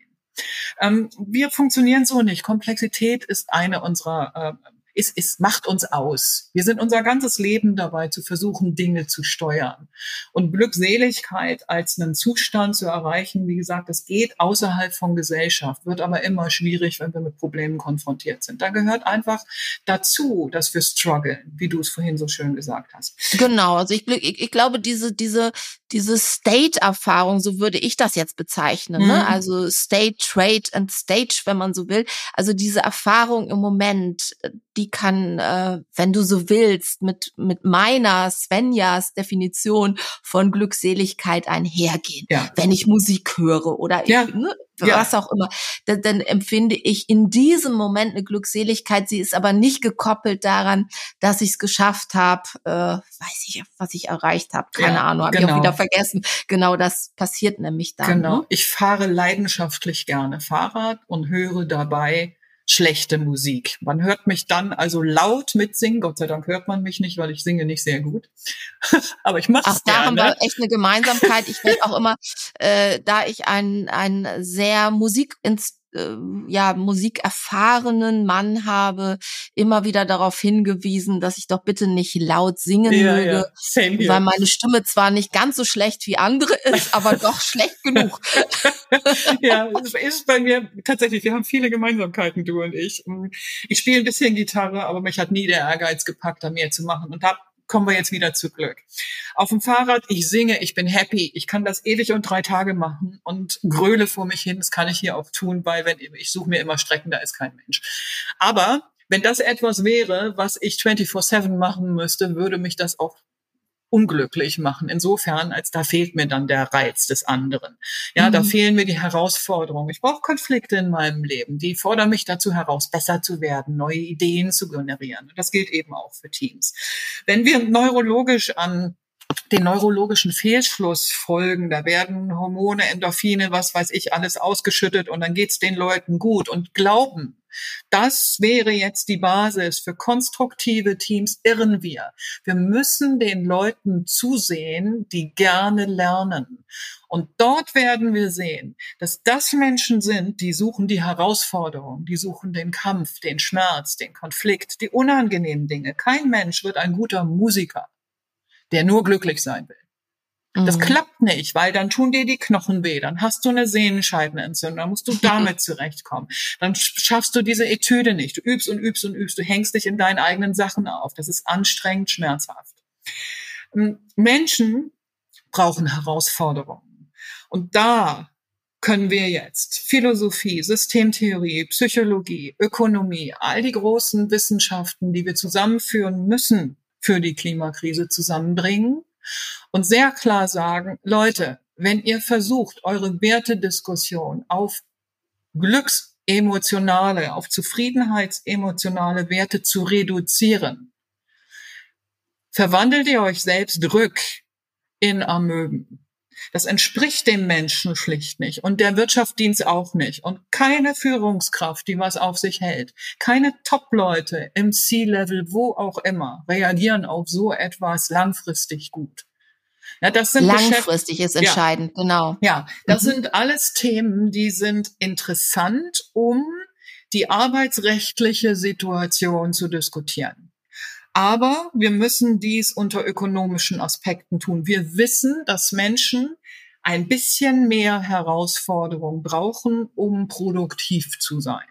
Ähm, wir funktionieren so nicht. Komplexität ist eine unserer äh, es, es macht uns aus. Wir sind unser ganzes Leben dabei zu versuchen, Dinge zu steuern. Und Glückseligkeit als einen Zustand zu erreichen, wie gesagt, das geht außerhalb von Gesellschaft, wird aber immer schwierig, wenn wir mit Problemen konfrontiert sind. Da gehört einfach dazu, dass wir strugglen, wie du es vorhin so schön gesagt hast. Genau, also ich, ich, ich glaube, diese, diese, diese State-Erfahrung, so würde ich das jetzt bezeichnen, ne? mhm. ne? also State, Trade and Stage, wenn man so will, also diese Erfahrung im Moment, die kann, äh, wenn du so willst, mit, mit meiner Svenjas Definition von Glückseligkeit einhergehen. Ja. Wenn ich Musik höre oder ja. ich, ne, was auch immer, dann, dann empfinde ich in diesem Moment eine Glückseligkeit. Sie ist aber nicht gekoppelt daran, dass ich es geschafft habe, äh, weiß ich, was ich erreicht habe. Keine ja, Ahnung, habe genau. ich auch genau. wieder vergessen. Genau das passiert nämlich dann. Genau. Ne? Ich fahre leidenschaftlich gerne Fahrrad und höre dabei schlechte Musik. Man hört mich dann also laut mitsingen. Gott sei Dank hört man mich nicht, weil ich singe nicht sehr gut. Aber ich mache Ach, da haben wir echt eine Gemeinsamkeit. Ich werde auch immer, äh, da ich ein, ein sehr Musikinstrument äh, ja, musikerfahrenen Mann habe, immer wieder darauf hingewiesen, dass ich doch bitte nicht laut singen ja, möge, ja. weil meine Stimme zwar nicht ganz so schlecht wie andere ist, aber doch schlecht genug. ja, es ist bei mir tatsächlich, wir haben viele Gemeinsamkeiten, du und ich. Ich spiele ein bisschen Gitarre, aber mich hat nie der Ehrgeiz gepackt, da mehr zu machen und habe kommen wir jetzt wieder zu Glück. Auf dem Fahrrad, ich singe, ich bin happy, ich kann das ewig und drei Tage machen und gröle vor mich hin. Das kann ich hier auch tun, weil wenn ich suche mir immer Strecken, da ist kein Mensch. Aber wenn das etwas wäre, was ich 24/7 machen müsste, würde mich das auch unglücklich machen. Insofern, als da fehlt mir dann der Reiz des anderen. Ja, mhm. da fehlen mir die Herausforderungen. Ich brauche Konflikte in meinem Leben. Die fordern mich dazu heraus, besser zu werden, neue Ideen zu generieren. Und das gilt eben auch für Teams. Wenn wir neurologisch an den neurologischen Fehlschluss folgen. Da werden Hormone, Endorphine, was weiß ich, alles ausgeschüttet und dann geht's den Leuten gut und glauben, das wäre jetzt die Basis für konstruktive Teams, irren wir. Wir müssen den Leuten zusehen, die gerne lernen. Und dort werden wir sehen, dass das Menschen sind, die suchen die Herausforderung, die suchen den Kampf, den Schmerz, den Konflikt, die unangenehmen Dinge. Kein Mensch wird ein guter Musiker der nur glücklich sein will. Das mhm. klappt nicht, weil dann tun dir die Knochen weh, dann hast du eine Sehenscheidenentzündung, dann musst du damit zurechtkommen. Dann schaffst du diese Etüde nicht. Du übst und übst und übst, du hängst dich in deinen eigenen Sachen auf. Das ist anstrengend, schmerzhaft. Ähm, Menschen brauchen Herausforderungen. Und da können wir jetzt Philosophie, Systemtheorie, Psychologie, Ökonomie, all die großen Wissenschaften, die wir zusammenführen müssen für die Klimakrise zusammenbringen und sehr klar sagen, Leute, wenn ihr versucht, eure Wertediskussion auf glücksemotionale, auf zufriedenheitsemotionale Werte zu reduzieren, verwandelt ihr euch selbst rück in Amöben. Das entspricht dem Menschen schlicht nicht und der Wirtschaftsdienst auch nicht und keine Führungskraft, die was auf sich hält. Keine Top-Leute im C-Level, wo auch immer, reagieren auf so etwas langfristig gut. Ja, das sind langfristig ist entscheidend, ja. genau. Ja, das mhm. sind alles Themen, die sind interessant, um die arbeitsrechtliche Situation zu diskutieren. Aber wir müssen dies unter ökonomischen Aspekten tun. Wir wissen, dass Menschen ein bisschen mehr Herausforderung brauchen, um produktiv zu sein.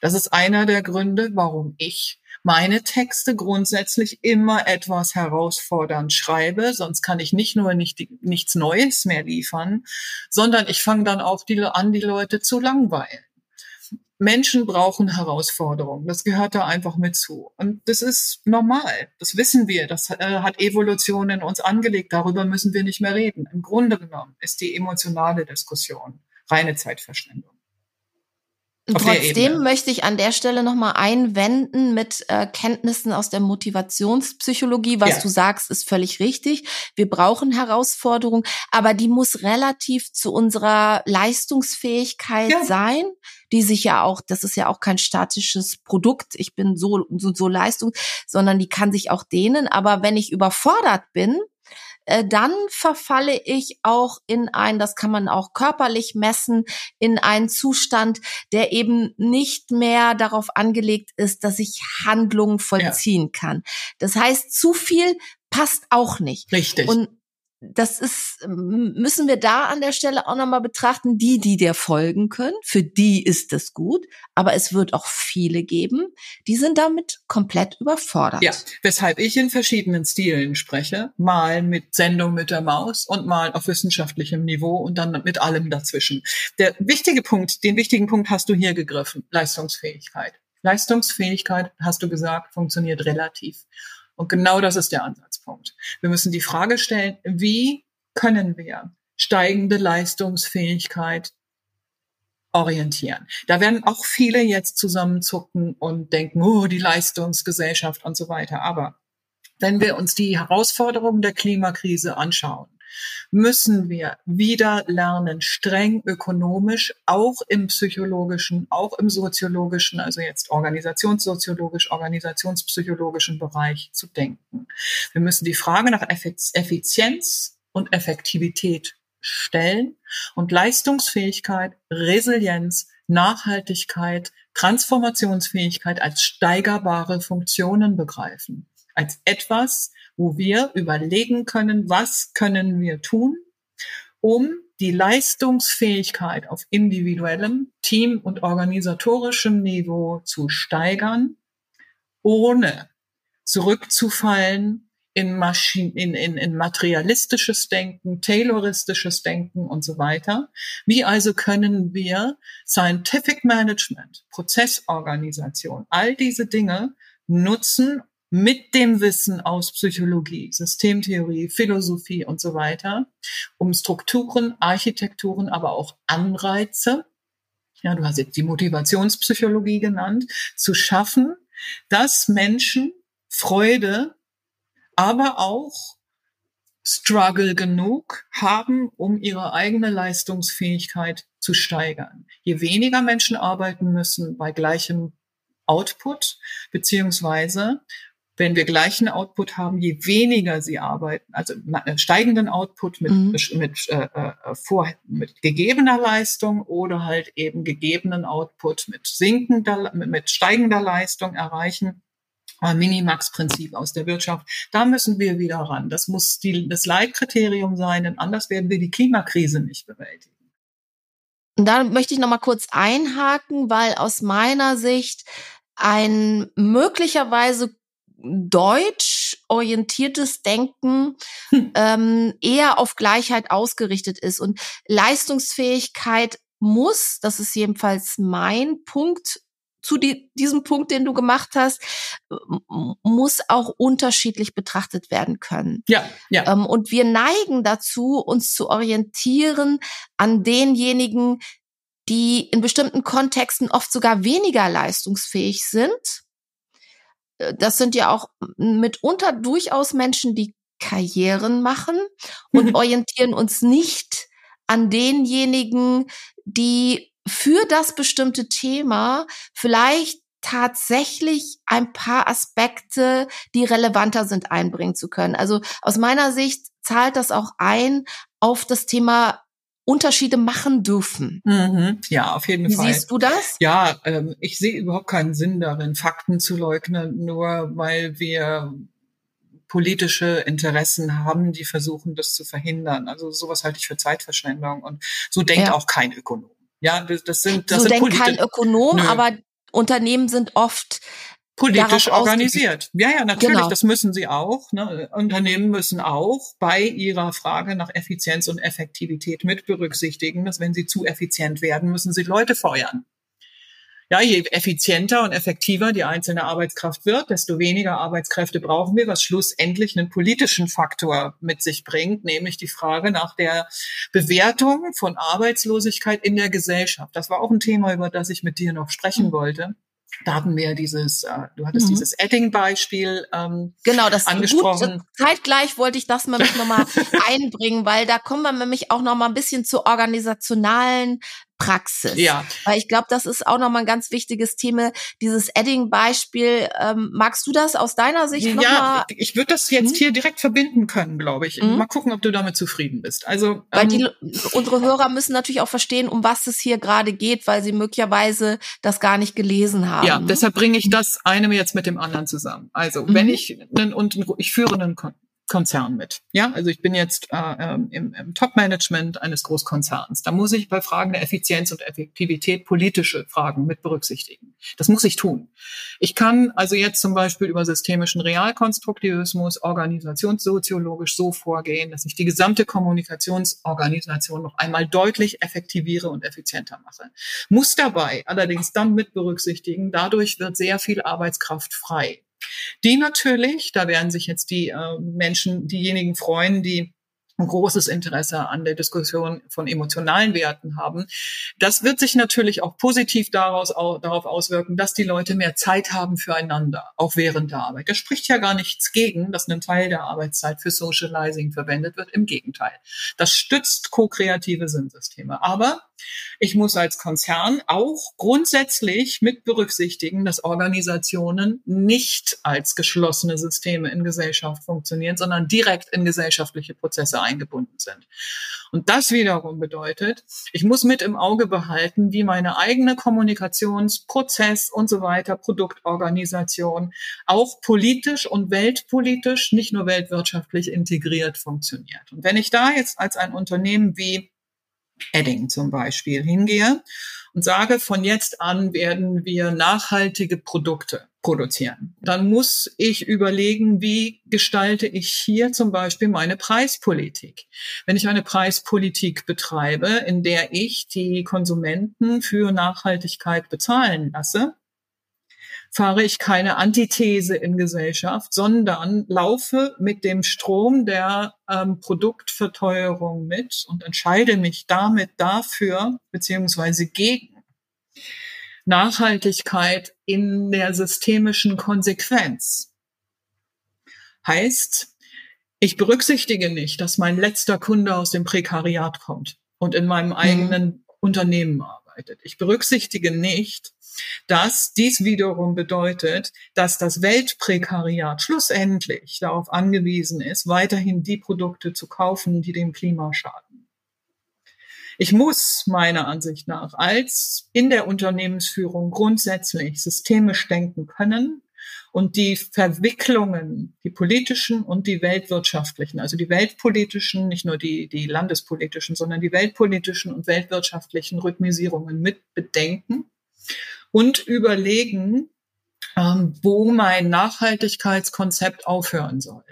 Das ist einer der Gründe, warum ich meine Texte grundsätzlich immer etwas herausfordernd schreibe, sonst kann ich nicht nur nicht, nichts Neues mehr liefern, sondern ich fange dann auch die, an, die Leute zu langweilen. Menschen brauchen Herausforderungen. Das gehört da einfach mit zu. Und das ist normal. Das wissen wir. Das äh, hat Evolution in uns angelegt. Darüber müssen wir nicht mehr reden. Im Grunde genommen ist die emotionale Diskussion reine Zeitverschwendung. Trotzdem möchte ich an der Stelle nochmal einwenden mit äh, Kenntnissen aus der Motivationspsychologie. Was ja. du sagst, ist völlig richtig. Wir brauchen Herausforderungen, aber die muss relativ zu unserer Leistungsfähigkeit ja. sein, die sich ja auch, das ist ja auch kein statisches Produkt. Ich bin so, so, so Leistung, sondern die kann sich auch dehnen. Aber wenn ich überfordert bin, dann verfalle ich auch in ein, das kann man auch körperlich messen, in einen Zustand, der eben nicht mehr darauf angelegt ist, dass ich Handlungen vollziehen ja. kann. Das heißt, zu viel passt auch nicht. Richtig. Und das ist, müssen wir da an der Stelle auch nochmal betrachten, die, die dir folgen können, für die ist das gut, aber es wird auch viele geben, die sind damit komplett überfordert. Ja, weshalb ich in verschiedenen Stilen spreche, mal mit Sendung mit der Maus und mal auf wissenschaftlichem Niveau und dann mit allem dazwischen. Der wichtige Punkt, den wichtigen Punkt hast du hier gegriffen, Leistungsfähigkeit. Leistungsfähigkeit, hast du gesagt, funktioniert relativ. Und genau das ist der Ansatzpunkt. Wir müssen die Frage stellen, wie können wir steigende Leistungsfähigkeit orientieren. Da werden auch viele jetzt zusammenzucken und denken, oh, die Leistungsgesellschaft und so weiter. Aber wenn wir uns die Herausforderungen der Klimakrise anschauen, müssen wir wieder lernen, streng ökonomisch, auch im psychologischen, auch im soziologischen, also jetzt organisationssoziologisch, organisationspsychologischen Bereich zu denken. Wir müssen die Frage nach Effizienz und Effektivität stellen und Leistungsfähigkeit, Resilienz, Nachhaltigkeit, Transformationsfähigkeit als steigerbare Funktionen begreifen. Als etwas, wo wir überlegen können, was können wir tun, um die Leistungsfähigkeit auf individuellem, team- und organisatorischem Niveau zu steigern, ohne zurückzufallen in, Maschinen, in, in, in materialistisches Denken, tayloristisches Denken und so weiter. Wie also können wir Scientific Management, Prozessorganisation, all diese Dinge nutzen, mit dem Wissen aus Psychologie, Systemtheorie, Philosophie und so weiter, um Strukturen, Architekturen, aber auch Anreize, ja, du hast jetzt die Motivationspsychologie genannt, zu schaffen, dass Menschen Freude, aber auch Struggle genug haben, um ihre eigene Leistungsfähigkeit zu steigern. Je weniger Menschen arbeiten müssen bei gleichem Output, beziehungsweise wenn wir gleichen Output haben, je weniger sie arbeiten, also äh, steigenden Output mit, mhm. mit, äh, äh, vor, mit gegebener Leistung oder halt eben gegebenen Output mit sinkender, mit, steigender Leistung erreichen, Minimax-Prinzip aus der Wirtschaft. Da müssen wir wieder ran. Das muss die, das Leitkriterium sein, denn anders werden wir die Klimakrise nicht bewältigen. Und da möchte ich noch mal kurz einhaken, weil aus meiner Sicht ein möglicherweise deutsch orientiertes Denken hm. ähm, eher auf Gleichheit ausgerichtet ist und Leistungsfähigkeit muss, das ist jedenfalls mein Punkt zu die, diesem Punkt, den du gemacht hast, muss auch unterschiedlich betrachtet werden können. Ja, ja. Ähm, und wir neigen dazu, uns zu orientieren an denjenigen, die in bestimmten Kontexten oft sogar weniger leistungsfähig sind. Äh, das sind ja auch mitunter durchaus Menschen, die Karrieren machen und orientieren uns nicht an denjenigen, die für das bestimmte Thema vielleicht tatsächlich ein paar Aspekte, die relevanter sind, einbringen zu können. Also aus meiner Sicht zahlt das auch ein auf das Thema Unterschiede machen dürfen. Mhm. Ja, auf jeden Wie Fall. Wie siehst du das? Ja, ähm, ich sehe überhaupt keinen Sinn darin, Fakten zu leugnen, nur weil wir politische Interessen haben, die versuchen, das zu verhindern. Also sowas halte ich für Zeitverschwendung und so denkt ja. auch kein Ökonom. Ja, das, das sind das so sind denkt kein Ökonom, Nö. aber Unternehmen sind oft politisch organisiert. Ja, ja, natürlich, genau. das müssen sie auch. Ne? Unternehmen müssen auch bei ihrer Frage nach Effizienz und Effektivität mit berücksichtigen, dass wenn sie zu effizient werden, müssen sie Leute feuern ja, je effizienter und effektiver die einzelne Arbeitskraft wird, desto weniger Arbeitskräfte brauchen wir, was schlussendlich einen politischen Faktor mit sich bringt, nämlich die Frage nach der Bewertung von Arbeitslosigkeit in der Gesellschaft. Das war auch ein Thema, über das ich mit dir noch sprechen mhm. wollte. Da hatten wir dieses, äh, du hattest mhm. dieses Edding-Beispiel ähm, genau, das angesprochen. Gut, zeitgleich wollte ich das nämlich nochmal einbringen, weil da kommen wir nämlich auch nochmal ein bisschen zur organisationalen Praxis. Ja. Weil ich glaube, das ist auch nochmal ein ganz wichtiges Thema. Dieses Edding-Beispiel, ähm, magst du das aus deiner Sicht nochmal? Ja, noch ich würde das jetzt hm? hier direkt verbinden können, glaube ich. Hm? Mal gucken, ob du damit zufrieden bist. Also weil ähm, die, unsere Hörer müssen natürlich auch verstehen, um was es hier gerade geht, weil sie möglicherweise das gar nicht gelesen haben. Ja, deshalb bringe ich das eine jetzt mit dem anderen zusammen. Also, mhm. wenn ich und ich führe einen Konzern mit. Ja, also ich bin jetzt äh, ähm, im, im Top-Management eines Großkonzerns. Da muss ich bei Fragen der Effizienz und Effektivität politische Fragen mit berücksichtigen. Das muss ich tun. Ich kann also jetzt zum Beispiel über systemischen Realkonstruktivismus organisationssoziologisch so vorgehen, dass ich die gesamte Kommunikationsorganisation noch einmal deutlich effektiviere und effizienter mache. Muss dabei allerdings dann mit berücksichtigen, dadurch wird sehr viel Arbeitskraft frei. Die natürlich, da werden sich jetzt die äh, Menschen, diejenigen freuen, die ein großes Interesse an der Diskussion von emotionalen Werten haben. Das wird sich natürlich auch positiv daraus, auch, darauf auswirken, dass die Leute mehr Zeit haben füreinander, auch während der Arbeit. Da spricht ja gar nichts gegen, dass ein Teil der Arbeitszeit für Socializing verwendet wird. Im Gegenteil. Das stützt ko-kreative Sinnsysteme. Aber ich muss als Konzern auch grundsätzlich mit berücksichtigen, dass Organisationen nicht als geschlossene Systeme in Gesellschaft funktionieren, sondern direkt in gesellschaftliche Prozesse eingebunden sind. Und das wiederum bedeutet, ich muss mit im Auge behalten, wie meine eigene Kommunikationsprozess und so weiter, Produktorganisation auch politisch und weltpolitisch, nicht nur weltwirtschaftlich integriert funktioniert. Und wenn ich da jetzt als ein Unternehmen wie Edding zum Beispiel hingehe und sage, von jetzt an werden wir nachhaltige Produkte produzieren. Dann muss ich überlegen, wie gestalte ich hier zum Beispiel meine Preispolitik. Wenn ich eine Preispolitik betreibe, in der ich die Konsumenten für Nachhaltigkeit bezahlen lasse, fahre ich keine Antithese in Gesellschaft, sondern laufe mit dem Strom der ähm, Produktverteuerung mit und entscheide mich damit dafür beziehungsweise gegen Nachhaltigkeit in der systemischen Konsequenz. Heißt, ich berücksichtige nicht, dass mein letzter Kunde aus dem Prekariat kommt und in meinem mhm. eigenen mhm. Unternehmen arbeitet. Ich berücksichtige nicht, dass dies wiederum bedeutet, dass das Weltprekariat schlussendlich darauf angewiesen ist, weiterhin die Produkte zu kaufen, die dem Klima schaden. Ich muss meiner Ansicht nach als in der Unternehmensführung grundsätzlich systemisch denken können und die Verwicklungen, die politischen und die weltwirtschaftlichen, also die weltpolitischen, nicht nur die, die landespolitischen, sondern die weltpolitischen und weltwirtschaftlichen Rhythmisierungen mit bedenken und überlegen, ähm, wo mein Nachhaltigkeitskonzept aufhören soll.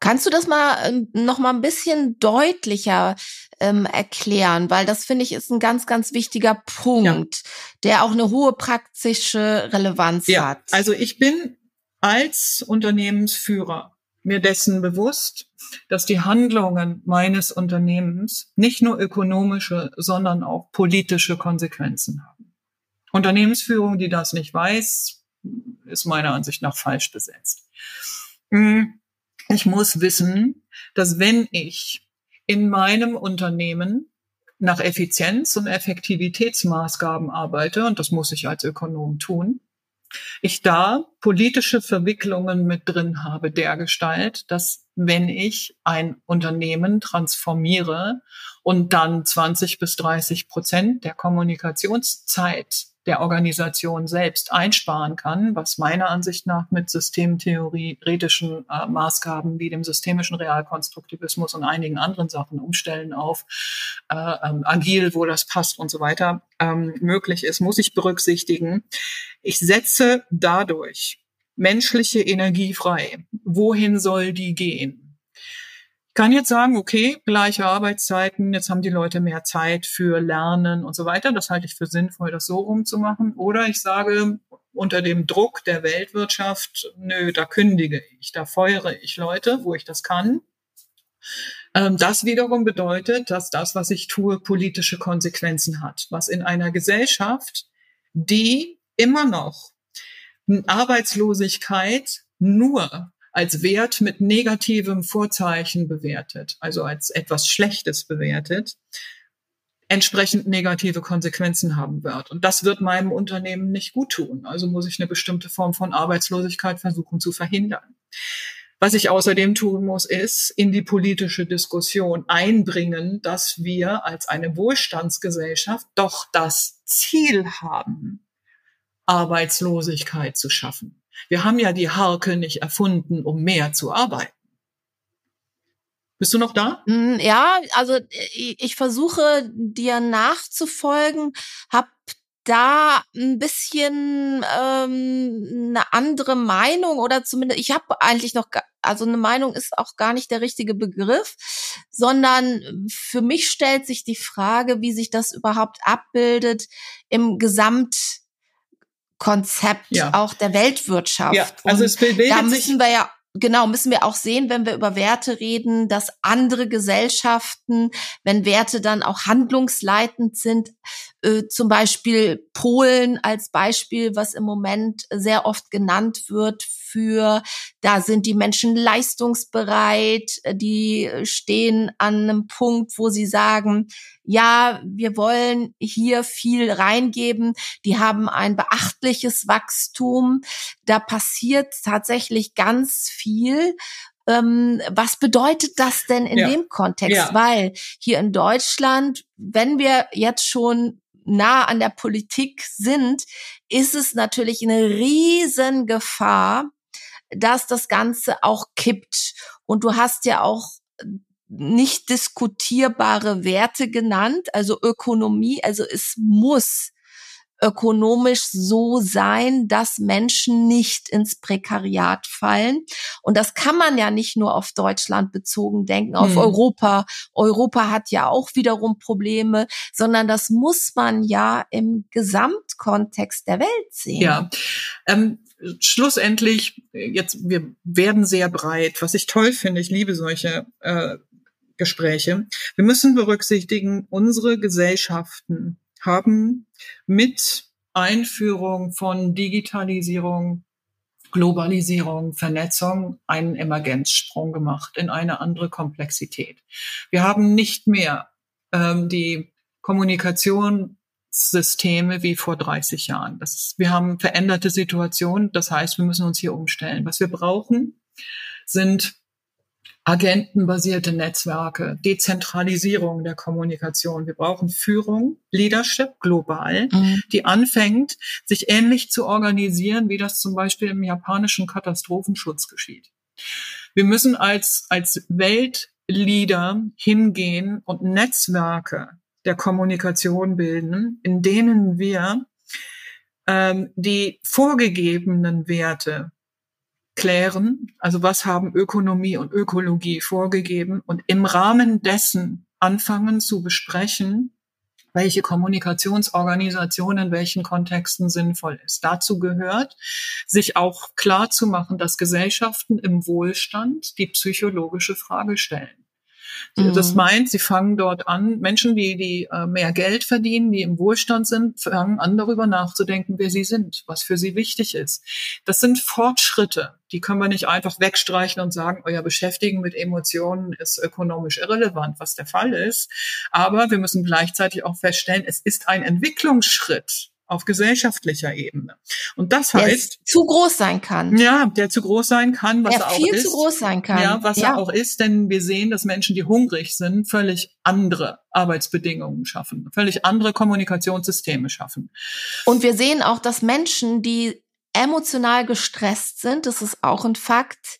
Kannst du das mal ähm, noch mal ein bisschen deutlicher ähm, erklären, weil das finde ich ist ein ganz, ganz wichtiger Punkt, ja. der auch eine hohe praktische Relevanz ja, hat. Also ich bin als Unternehmensführer mir dessen bewusst, dass die Handlungen meines Unternehmens nicht nur ökonomische, sondern auch politische Konsequenzen haben. Unternehmensführung, die das nicht weiß, ist meiner Ansicht nach falsch besetzt. Hm, ich muss wissen, dass wenn ich in meinem Unternehmen nach Effizienz- und Effektivitätsmaßgaben arbeite, und das muss ich als Ökonom tun, ich da politische Verwicklungen mit drin habe, der Gestalt, dass wenn ich ein Unternehmen transformiere und dann 20 bis 30 Prozent der Kommunikationszeit der Organisation selbst einsparen kann, was meiner Ansicht nach mit systemtheoretischen äh, Maßgaben wie dem systemischen Realkonstruktivismus und einigen anderen Sachen umstellen auf äh, ähm, agil, wo das passt und so weiter ähm, möglich ist, muss ich berücksichtigen. Ich setze dadurch menschliche Energie frei. Wohin soll die gehen? Kann jetzt sagen, okay, gleiche Arbeitszeiten, jetzt haben die Leute mehr Zeit für Lernen und so weiter. Das halte ich für sinnvoll, das so rumzumachen. Oder ich sage, unter dem Druck der Weltwirtschaft, nö, da kündige ich, da feuere ich Leute, wo ich das kann. Ähm, das wiederum bedeutet, dass das, was ich tue, politische Konsequenzen hat. Was in einer Gesellschaft, die immer noch Arbeitslosigkeit nur als Wert mit negativem Vorzeichen bewertet, also als etwas Schlechtes bewertet, entsprechend negative Konsequenzen haben wird. Und das wird meinem Unternehmen nicht gut tun. Also muss ich eine bestimmte Form von Arbeitslosigkeit versuchen zu verhindern. Was ich außerdem tun muss, ist in die politische Diskussion einbringen, dass wir als eine Wohlstandsgesellschaft doch das Ziel haben, Arbeitslosigkeit zu schaffen. Wir haben ja die Harke nicht erfunden, um mehr zu arbeiten. Bist du noch da? Mm, ja, also äh, ich versuche dir nachzufolgen, hab da ein bisschen ähm, eine andere Meinung oder zumindest ich habe eigentlich noch also eine Meinung ist auch gar nicht der richtige Begriff, sondern für mich stellt sich die Frage, wie sich das überhaupt abbildet im Gesamt Konzept ja. auch der Weltwirtschaft. Ja, also es bildet da müssen wir ja genau, müssen wir auch sehen, wenn wir über Werte reden, dass andere Gesellschaften, wenn Werte dann auch handlungsleitend sind, äh, zum Beispiel Polen als Beispiel, was im Moment sehr oft genannt wird für, da sind die Menschen leistungsbereit, die stehen an einem Punkt, wo sie sagen, ja, wir wollen hier viel reingeben. Die haben ein beachtliches Wachstum. Da passiert tatsächlich ganz viel. Ähm, was bedeutet das denn in ja. dem Kontext? Ja. Weil hier in Deutschland, wenn wir jetzt schon nah an der Politik sind, ist es natürlich eine riesen Gefahr, dass das Ganze auch kippt. Und du hast ja auch nicht diskutierbare Werte genannt, also Ökonomie, also es muss ökonomisch so sein, dass Menschen nicht ins Prekariat fallen. Und das kann man ja nicht nur auf Deutschland bezogen denken, auf hm. Europa. Europa hat ja auch wiederum Probleme, sondern das muss man ja im Gesamtkontext der Welt sehen. Ja, ähm, schlussendlich, jetzt, wir werden sehr breit, was ich toll finde, ich liebe solche äh, Gespräche. Wir müssen berücksichtigen, unsere Gesellschaften haben mit Einführung von Digitalisierung, Globalisierung, Vernetzung einen Emergenzsprung gemacht in eine andere Komplexität. Wir haben nicht mehr ähm, die Kommunikationssysteme wie vor 30 Jahren. Das, wir haben veränderte Situationen. Das heißt, wir müssen uns hier umstellen. Was wir brauchen, sind agentenbasierte Netzwerke, Dezentralisierung der Kommunikation. Wir brauchen Führung, Leadership global, mhm. die anfängt, sich ähnlich zu organisieren, wie das zum Beispiel im japanischen Katastrophenschutz geschieht. Wir müssen als, als Weltleader hingehen und Netzwerke der Kommunikation bilden, in denen wir ähm, die vorgegebenen Werte klären, also was haben Ökonomie und Ökologie vorgegeben und im Rahmen dessen anfangen zu besprechen, welche Kommunikationsorganisation in welchen Kontexten sinnvoll ist. Dazu gehört, sich auch klar zu machen, dass Gesellschaften im Wohlstand die psychologische Frage stellen. Mhm. Das meint, sie fangen dort an, Menschen, die, die äh, mehr Geld verdienen, die im Wohlstand sind, fangen an, darüber nachzudenken, wer sie sind, was für sie wichtig ist. Das sind Fortschritte. Die können wir nicht einfach wegstreichen und sagen, euer Beschäftigen mit Emotionen ist ökonomisch irrelevant, was der Fall ist. Aber wir müssen gleichzeitig auch feststellen, es ist ein Entwicklungsschritt auf gesellschaftlicher Ebene. Und das der heißt zu groß sein kann. Ja, der zu groß sein kann, was der er auch viel ist. zu groß sein kann. Ja, was ja. er auch ist, denn wir sehen, dass Menschen, die hungrig sind, völlig andere Arbeitsbedingungen schaffen, völlig andere Kommunikationssysteme schaffen. Und wir sehen auch, dass Menschen, die emotional gestresst sind, das ist auch ein Fakt,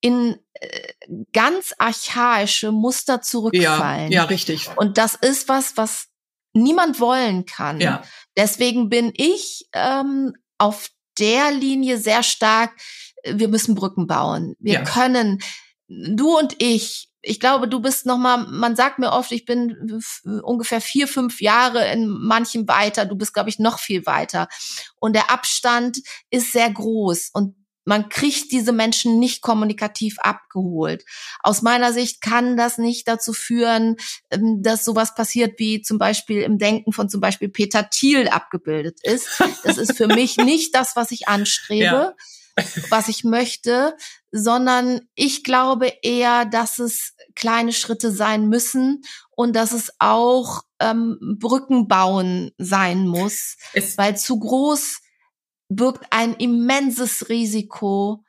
in äh, ganz archaische Muster zurückfallen. Ja, ja, richtig. Und das ist was, was niemand wollen kann. Ja. Deswegen bin ich ähm, auf der Linie sehr stark, wir müssen Brücken bauen. Wir ja. können, du und ich, ich glaube, du bist noch mal, man sagt mir oft, ich bin ungefähr vier, fünf Jahre in manchem weiter. Du bist, glaube ich, noch viel weiter. Und der Abstand ist sehr groß. Und man kriegt diese Menschen nicht kommunikativ abgeholt. Aus meiner Sicht kann das nicht dazu führen, ähm, dass sowas passiert, wie zum Beispiel im Denken von zum Beispiel Peter Thiel abgebildet ist. Das ist für mich nicht das, was ich anstrebe. Ja was ich möchte, sondern ich glaube eher, dass es kleine Schritte sein müssen und dass es auch ähm, Brücken bauen sein muss, es weil zu groß birgt ein immenses Risiko,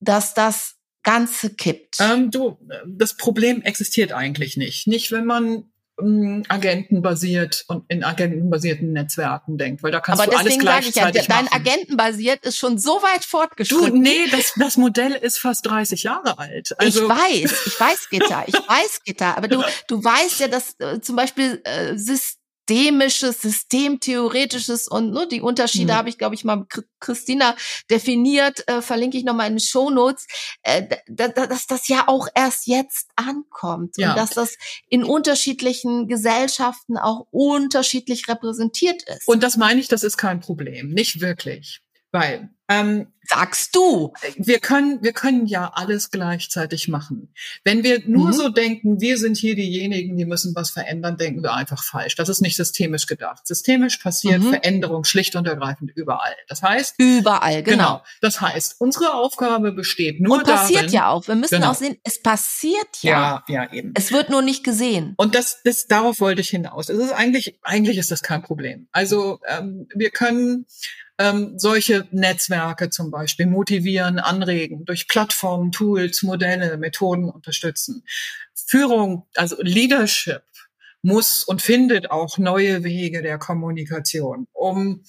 dass das Ganze kippt. Ähm, du, das Problem existiert eigentlich nicht. Nicht, wenn man ähm, agentenbasiert und in agentenbasierten Netzwerken denkt, weil da kannst Aber du alles gleichzeitig sage ich ja, dein machen. agentenbasiert ist schon so weit fortgeschritten. Du, nee, das, das Modell ist fast 30 Jahre alt. Also ich weiß, ich weiß, Gitter, ich weiß, Gitter, aber du, du weißt ja, dass äh, zum Beispiel äh, systemisches, systemtheoretisches und ne, die Unterschiede mhm. habe ich, glaube ich, mal Christina definiert, äh, verlinke ich nochmal in den Shownotes, äh, dass das ja auch erst jetzt ankommt ja. und dass das in unterschiedlichen Gesellschaften auch unterschiedlich repräsentiert ist. Und das meine ich, das ist kein Problem, nicht wirklich. Weil ähm, Sagst du? Wir können, wir können ja alles gleichzeitig machen. Wenn wir nur mhm. so denken, wir sind hier diejenigen, die müssen was verändern, denken wir einfach falsch. Das ist nicht systemisch gedacht. Systemisch passiert mhm. Veränderung schlicht und ergreifend überall. Das heißt überall, genau. genau. Das heißt, unsere Aufgabe besteht nur und passiert darin, ja auch. Wir müssen genau. auch sehen, es passiert ja. Ja, ja eben. Es wird nur nicht gesehen. Und das, das darauf wollte ich hinaus. Es ist eigentlich, eigentlich ist das kein Problem. Also ähm, wir können ähm, solche Netzwerke zum Beispiel motivieren, anregen, durch Plattformen, Tools, Modelle, Methoden unterstützen. Führung, also Leadership muss und findet auch neue Wege der Kommunikation, um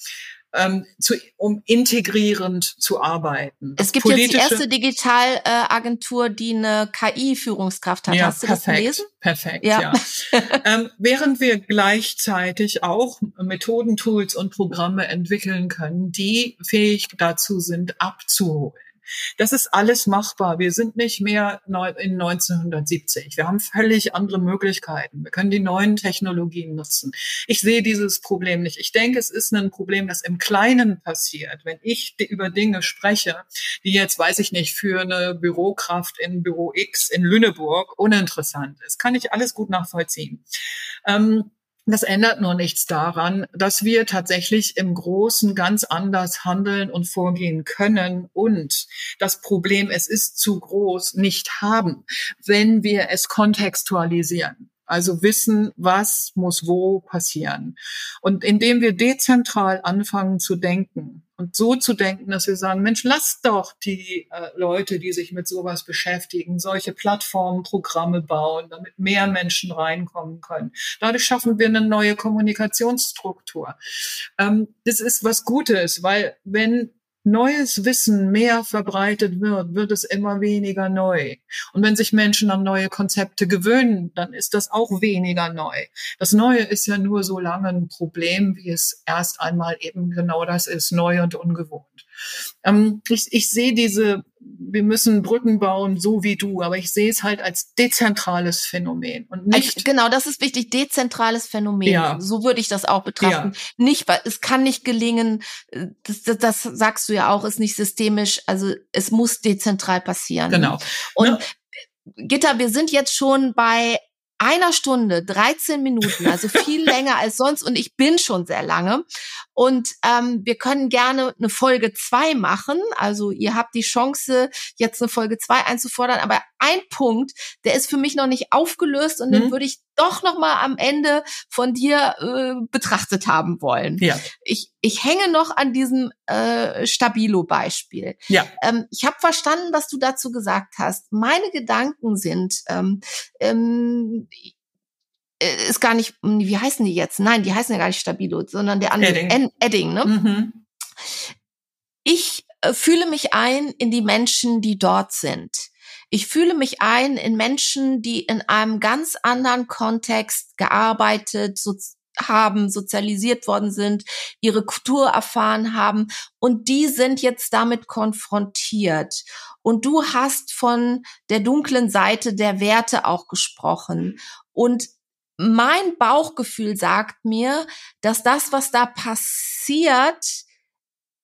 ähm, zu, um integrierend zu arbeiten. Es gibt Politische, jetzt die erste Digitalagentur, die eine KI-Führungskraft hat. Ja, Hast du perfekt, das gelesen? Perfekt, ja. ja. ähm, während wir gleichzeitig auch Methoden, Tools und Programme entwickeln können, die fähig dazu sind, abzuholen. Das ist alles machbar. Wir sind nicht mehr in 1970. Wir haben völlig andere Möglichkeiten. Wir können die neuen Technologien nutzen. Ich sehe dieses Problem nicht. Ich denke, es ist ein Problem, das im Kleinen passiert. Wenn ich über Dinge spreche, die jetzt, weiß ich nicht, für eine Bürokraft in Büro X in Lüneburg uninteressant ist, kann ich alles gut nachvollziehen. Ähm, das ändert nur nichts daran, dass wir tatsächlich im Großen ganz anders handeln und vorgehen können und das Problem, es ist zu groß, nicht haben, wenn wir es kontextualisieren. Also wissen, was muss wo passieren. Und indem wir dezentral anfangen zu denken und so zu denken, dass wir sagen, Mensch, lasst doch die äh, Leute, die sich mit sowas beschäftigen, solche Plattformen, Programme bauen, damit mehr Menschen reinkommen können. Dadurch schaffen wir eine neue Kommunikationsstruktur. Ähm, das ist was Gutes, weil wenn neues Wissen mehr verbreitet wird, wird es immer weniger neu. Und wenn sich Menschen an neue Konzepte gewöhnen, dann ist das auch weniger neu. Das Neue ist ja nur so lange ein Problem, wie es erst einmal eben genau das ist, neu und ungewohnt. Ähm, ich, ich sehe diese wir müssen Brücken bauen, so wie du, aber ich sehe es halt als dezentrales Phänomen und nicht. Also, genau, das ist wichtig, dezentrales Phänomen. Ja. So würde ich das auch betrachten. Ja. Nicht, weil es kann nicht gelingen, äh, das, das, das sagst du ja auch, ist nicht systemisch, also es muss dezentral passieren. Genau. Und ja. Gitta, wir sind jetzt schon bei einer Stunde, 13 Minuten, also viel länger als sonst und ich bin schon sehr lange. Und ähm, wir können gerne eine Folge zwei machen. Also ihr habt die Chance, jetzt eine Folge zwei einzufordern. Aber ein Punkt, der ist für mich noch nicht aufgelöst und mhm. den würde ich doch noch mal am Ende von dir äh, betrachtet haben wollen. Ja. Ich, ich hänge noch an diesem äh, Stabilo-Beispiel. Ja. Ähm, ich habe verstanden, was du dazu gesagt hast. Meine Gedanken sind, ähm, ähm, äh, ist gar nicht, wie heißen die jetzt? Nein, die heißen ja gar nicht Stabilo, sondern der andere Edding, Edding ne? Mhm. Ich äh, fühle mich ein in die Menschen, die dort sind. Ich fühle mich ein in Menschen, die in einem ganz anderen Kontext gearbeitet so, haben, sozialisiert worden sind, ihre Kultur erfahren haben und die sind jetzt damit konfrontiert. Und du hast von der dunklen Seite der Werte auch gesprochen. Und mein Bauchgefühl sagt mir, dass das, was da passiert,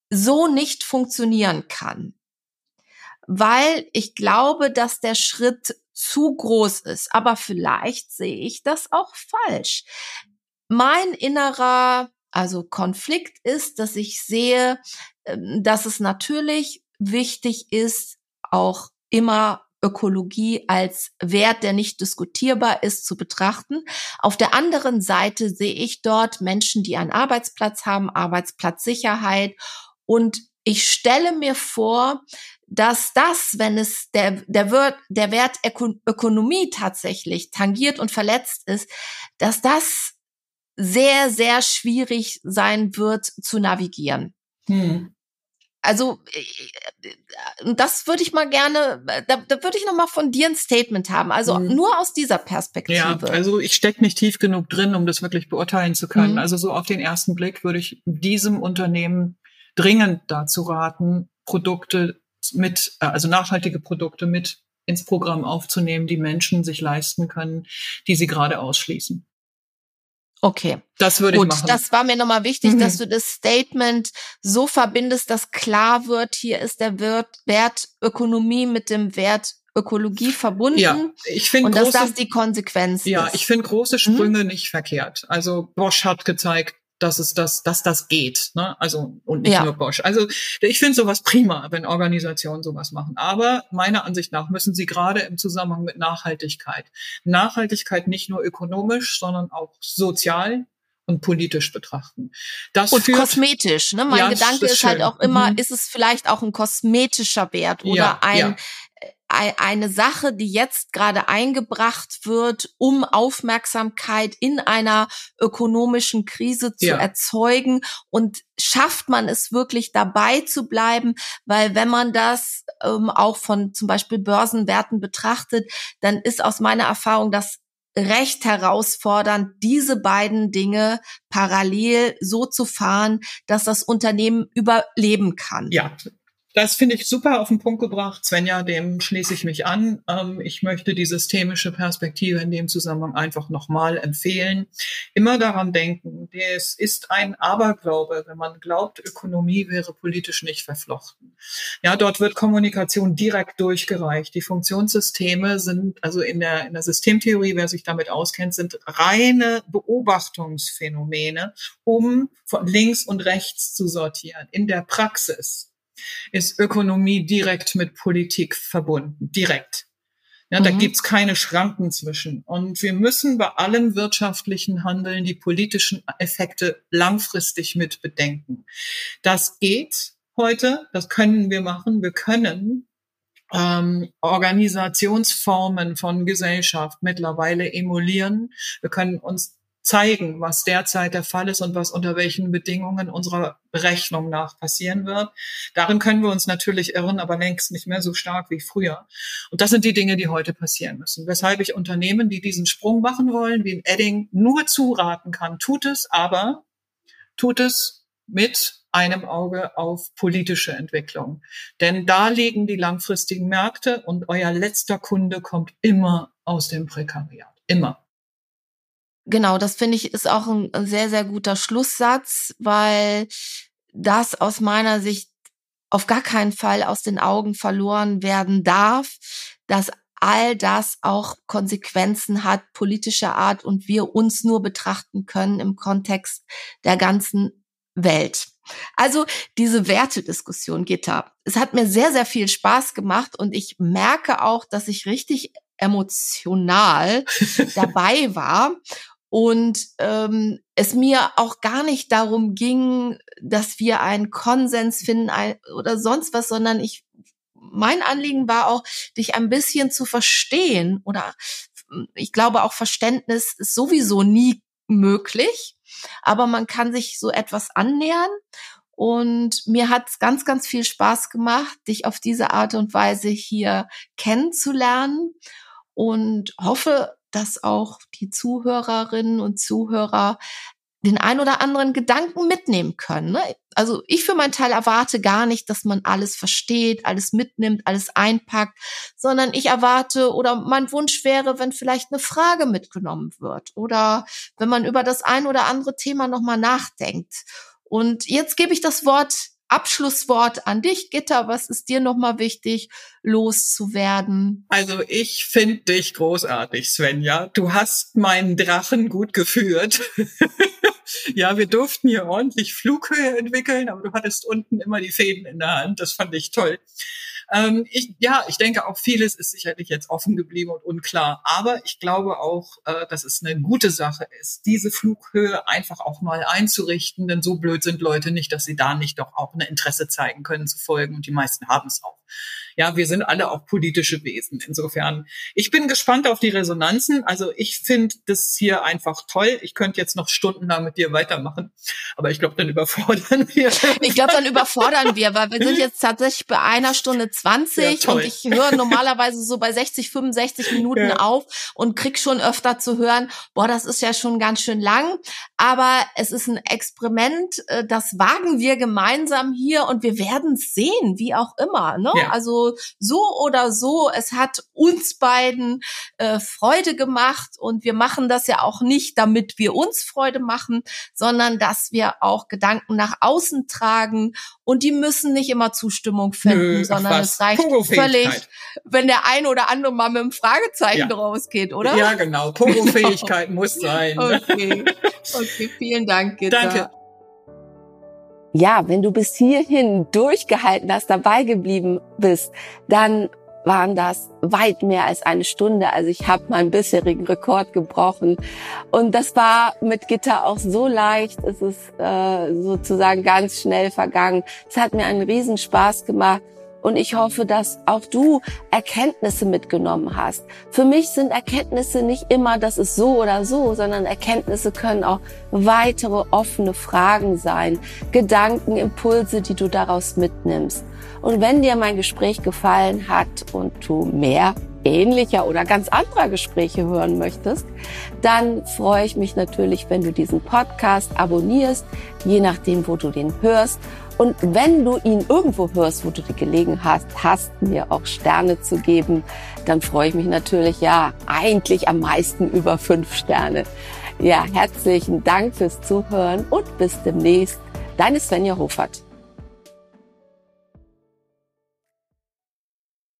so nicht funktionieren kann. Weil ich glaube, dass der Schritt zu groß ist. Aber vielleicht sehe ich das auch falsch. Mein innerer, also Konflikt ist, dass ich sehe, ähm, dass es natürlich wichtig ist, auch immer Ökologie als Wert, der nicht diskutierbar ist, zu betrachten. Auf der anderen Seite sehe ich dort Menschen, die einen Arbeitsplatz haben, Arbeitsplatzsicherheit. Und ich stelle mir vor, dass das, wenn es der, der, Wert, der Wert Ökonomie tatsächlich tangiert und verletzt ist, dass das sehr, sehr schwierig sein wird zu navigieren. Hm. Also äh, äh, das würde ich mal gerne, da, da würde ich noch mal von dir ein Statement haben. Also mhm. nur aus dieser Perspektive. Ja, also ich stecke nicht tief genug drin, um das wirklich beurteilen zu können. Mhm. Also so auf den ersten Blick würde ich diesem Unternehmen dringend dazu raten, Produkte mit, äh, also nachhaltige Produkte mit ins Programm aufzunehmen, die Menschen sich leisten können, die sie gerade ausschließen. Okay. Das würde Gut, ich machen. Das war mir nochmal wichtig, mhm. dass du das Statement so verbindest, dass klar wird, hier ist der Wert, Wert Ökonomie mit dem Wert Ökologie verbunden. Ja, ich finde und große, dass das die Konsequenz ja, ist. Ja, ich finde große Sprünge mhm. nicht verkehrt. Also Bosch hat gezeigt, dass es das, dass das geht. Ne? Also und nicht ja. nur Bosch. Also ich finde sowas prima, wenn Organisationen sowas machen. Aber meiner Ansicht nach müssen sie gerade im Zusammenhang mit Nachhaltigkeit, Nachhaltigkeit nicht nur ökonomisch, sondern auch sozial und politisch betrachten. Das und führt, kosmetisch. Ne? Mein ja, Gedanke ist, ist halt auch immer, mhm. ist es vielleicht auch ein kosmetischer Wert oder ja, ein eine Sache, die jetzt gerade eingebracht wird, um Aufmerksamkeit in einer ökonomischen Krise zu ja. erzeugen. Und schafft man es wirklich dabei zu bleiben? Weil wenn man das ähm, auch von zum Beispiel Börsenwerten betrachtet, dann ist aus meiner Erfahrung das recht herausfordernd, diese beiden Dinge parallel so zu fahren, dass das Unternehmen überleben kann. Ja, das finde ich super auf den Punkt gebracht. Svenja, dem schließe ich mich an. Ähm, ich möchte die systemische Perspektive in dem Zusammenhang einfach nochmal empfehlen. Immer daran denken, es ist ein Aberglaube, wenn man glaubt, Ökonomie wäre politisch nicht verflochten. Ja, dort wird Kommunikation direkt durchgereicht. Die Funktionssysteme sind, also in der, in der Systemtheorie, wer sich damit auskennt, sind reine Beobachtungsphänomene, um von links und rechts zu sortieren. In der Praxis ist Ökonomie direkt mit Politik verbunden, direkt. Ja, mhm. Da gibt's keine Schranken zwischen. Und wir müssen bei allem wirtschaftlichen Handeln die politischen Effekte langfristig mit bedenken. Das geht heute, das können wir machen. Wir können ähm, Organisationsformen von Gesellschaft mittlerweile emulieren. Wir können uns zeigen, was derzeit der Fall ist und was unter welchen Bedingungen unserer Berechnung nach passieren wird. Darin können wir uns natürlich irren, aber längst nicht mehr so stark wie früher. Und das sind die Dinge, die heute passieren müssen. Weshalb ich Unternehmen, die diesen Sprung machen wollen, wie in Edding, nur zuraten kann, tut es, aber tut es mit einem Auge auf politische Entwicklung. Denn da liegen die langfristigen Märkte und euer letzter Kunde kommt immer aus dem Prekariat. Immer. Genau, das finde ich ist auch ein sehr, sehr guter Schlusssatz, weil das aus meiner Sicht auf gar keinen Fall aus den Augen verloren werden darf, dass all das auch Konsequenzen hat politischer Art und wir uns nur betrachten können im Kontext der ganzen Welt. Also diese Wertediskussion, Gitta, es hat mir sehr, sehr viel Spaß gemacht und ich merke auch, dass ich richtig emotional dabei war und ähm, es mir auch gar nicht darum ging, dass wir einen Konsens finden oder sonst was, sondern ich mein Anliegen war auch, dich ein bisschen zu verstehen oder ich glaube auch Verständnis ist sowieso nie möglich, aber man kann sich so etwas annähern. Und mir hat es ganz, ganz viel Spaß gemacht, dich auf diese Art und Weise hier kennenzulernen. Und hoffe, dass auch die Zuhörerinnen und Zuhörer den ein oder anderen Gedanken mitnehmen können. Ne? Also ich für meinen Teil erwarte gar nicht, dass man alles versteht, alles mitnimmt, alles einpackt, sondern ich erwarte oder mein Wunsch wäre, wenn vielleicht eine Frage mitgenommen wird oder wenn man über das ein oder andere Thema nochmal nachdenkt. Und jetzt gebe ich das Wort Abschlusswort an dich, Gitter. Was ist dir nochmal wichtig, loszuwerden? Also ich finde dich großartig, Svenja. Du hast meinen Drachen gut geführt. ja, wir durften hier ordentlich Flughöhe entwickeln, aber du hattest unten immer die Fäden in der Hand. Das fand ich toll. Ähm, ich, ja, ich denke auch vieles ist sicherlich jetzt offen geblieben und unklar. Aber ich glaube auch, äh, dass es eine gute Sache ist, diese Flughöhe einfach auch mal einzurichten. Denn so blöd sind Leute nicht, dass sie da nicht doch auch ein Interesse zeigen können zu folgen. Und die meisten haben es auch ja, wir sind alle auch politische Wesen. Insofern, ich bin gespannt auf die Resonanzen. Also ich finde das hier einfach toll. Ich könnte jetzt noch stundenlang mit dir weitermachen, aber ich glaube, dann überfordern wir. Ich glaube, dann überfordern wir, weil wir sind jetzt tatsächlich bei einer Stunde zwanzig ja, und ich höre normalerweise so bei 60, 65 Minuten ja. auf und krieg schon öfter zu hören, boah, das ist ja schon ganz schön lang, aber es ist ein Experiment, äh, das wagen wir gemeinsam hier und wir werden es sehen, wie auch immer. Ne? Ja. Also so oder so, es hat uns beiden äh, Freude gemacht und wir machen das ja auch nicht, damit wir uns Freude machen, sondern dass wir auch Gedanken nach außen tragen und die müssen nicht immer Zustimmung finden, Nö, sondern es reicht völlig, wenn der eine oder andere mal mit einem Fragezeichen ja. rausgeht, oder? Ja, genau. Purofähigkeit muss sein. Okay. okay, vielen Dank, Gitta. Danke. Ja, wenn du bis hierhin durchgehalten hast, dabei geblieben bist, dann waren das weit mehr als eine Stunde. Also ich habe meinen bisherigen Rekord gebrochen. Und das war mit Gitter auch so leicht. Es ist äh, sozusagen ganz schnell vergangen. Es hat mir einen Riesenspaß gemacht. Und ich hoffe, dass auch du Erkenntnisse mitgenommen hast. Für mich sind Erkenntnisse nicht immer, das ist so oder so, sondern Erkenntnisse können auch weitere offene Fragen sein, Gedanken, Impulse, die du daraus mitnimmst. Und wenn dir mein Gespräch gefallen hat und du mehr ähnlicher oder ganz anderer Gespräche hören möchtest, dann freue ich mich natürlich, wenn du diesen Podcast abonnierst, je nachdem, wo du den hörst und wenn du ihn irgendwo hörst, wo du die Gelegenheit hast, mir auch Sterne zu geben, dann freue ich mich natürlich, ja, eigentlich am meisten über fünf Sterne. Ja, herzlichen Dank fürs Zuhören und bis demnächst. Deine Svenja Hofert.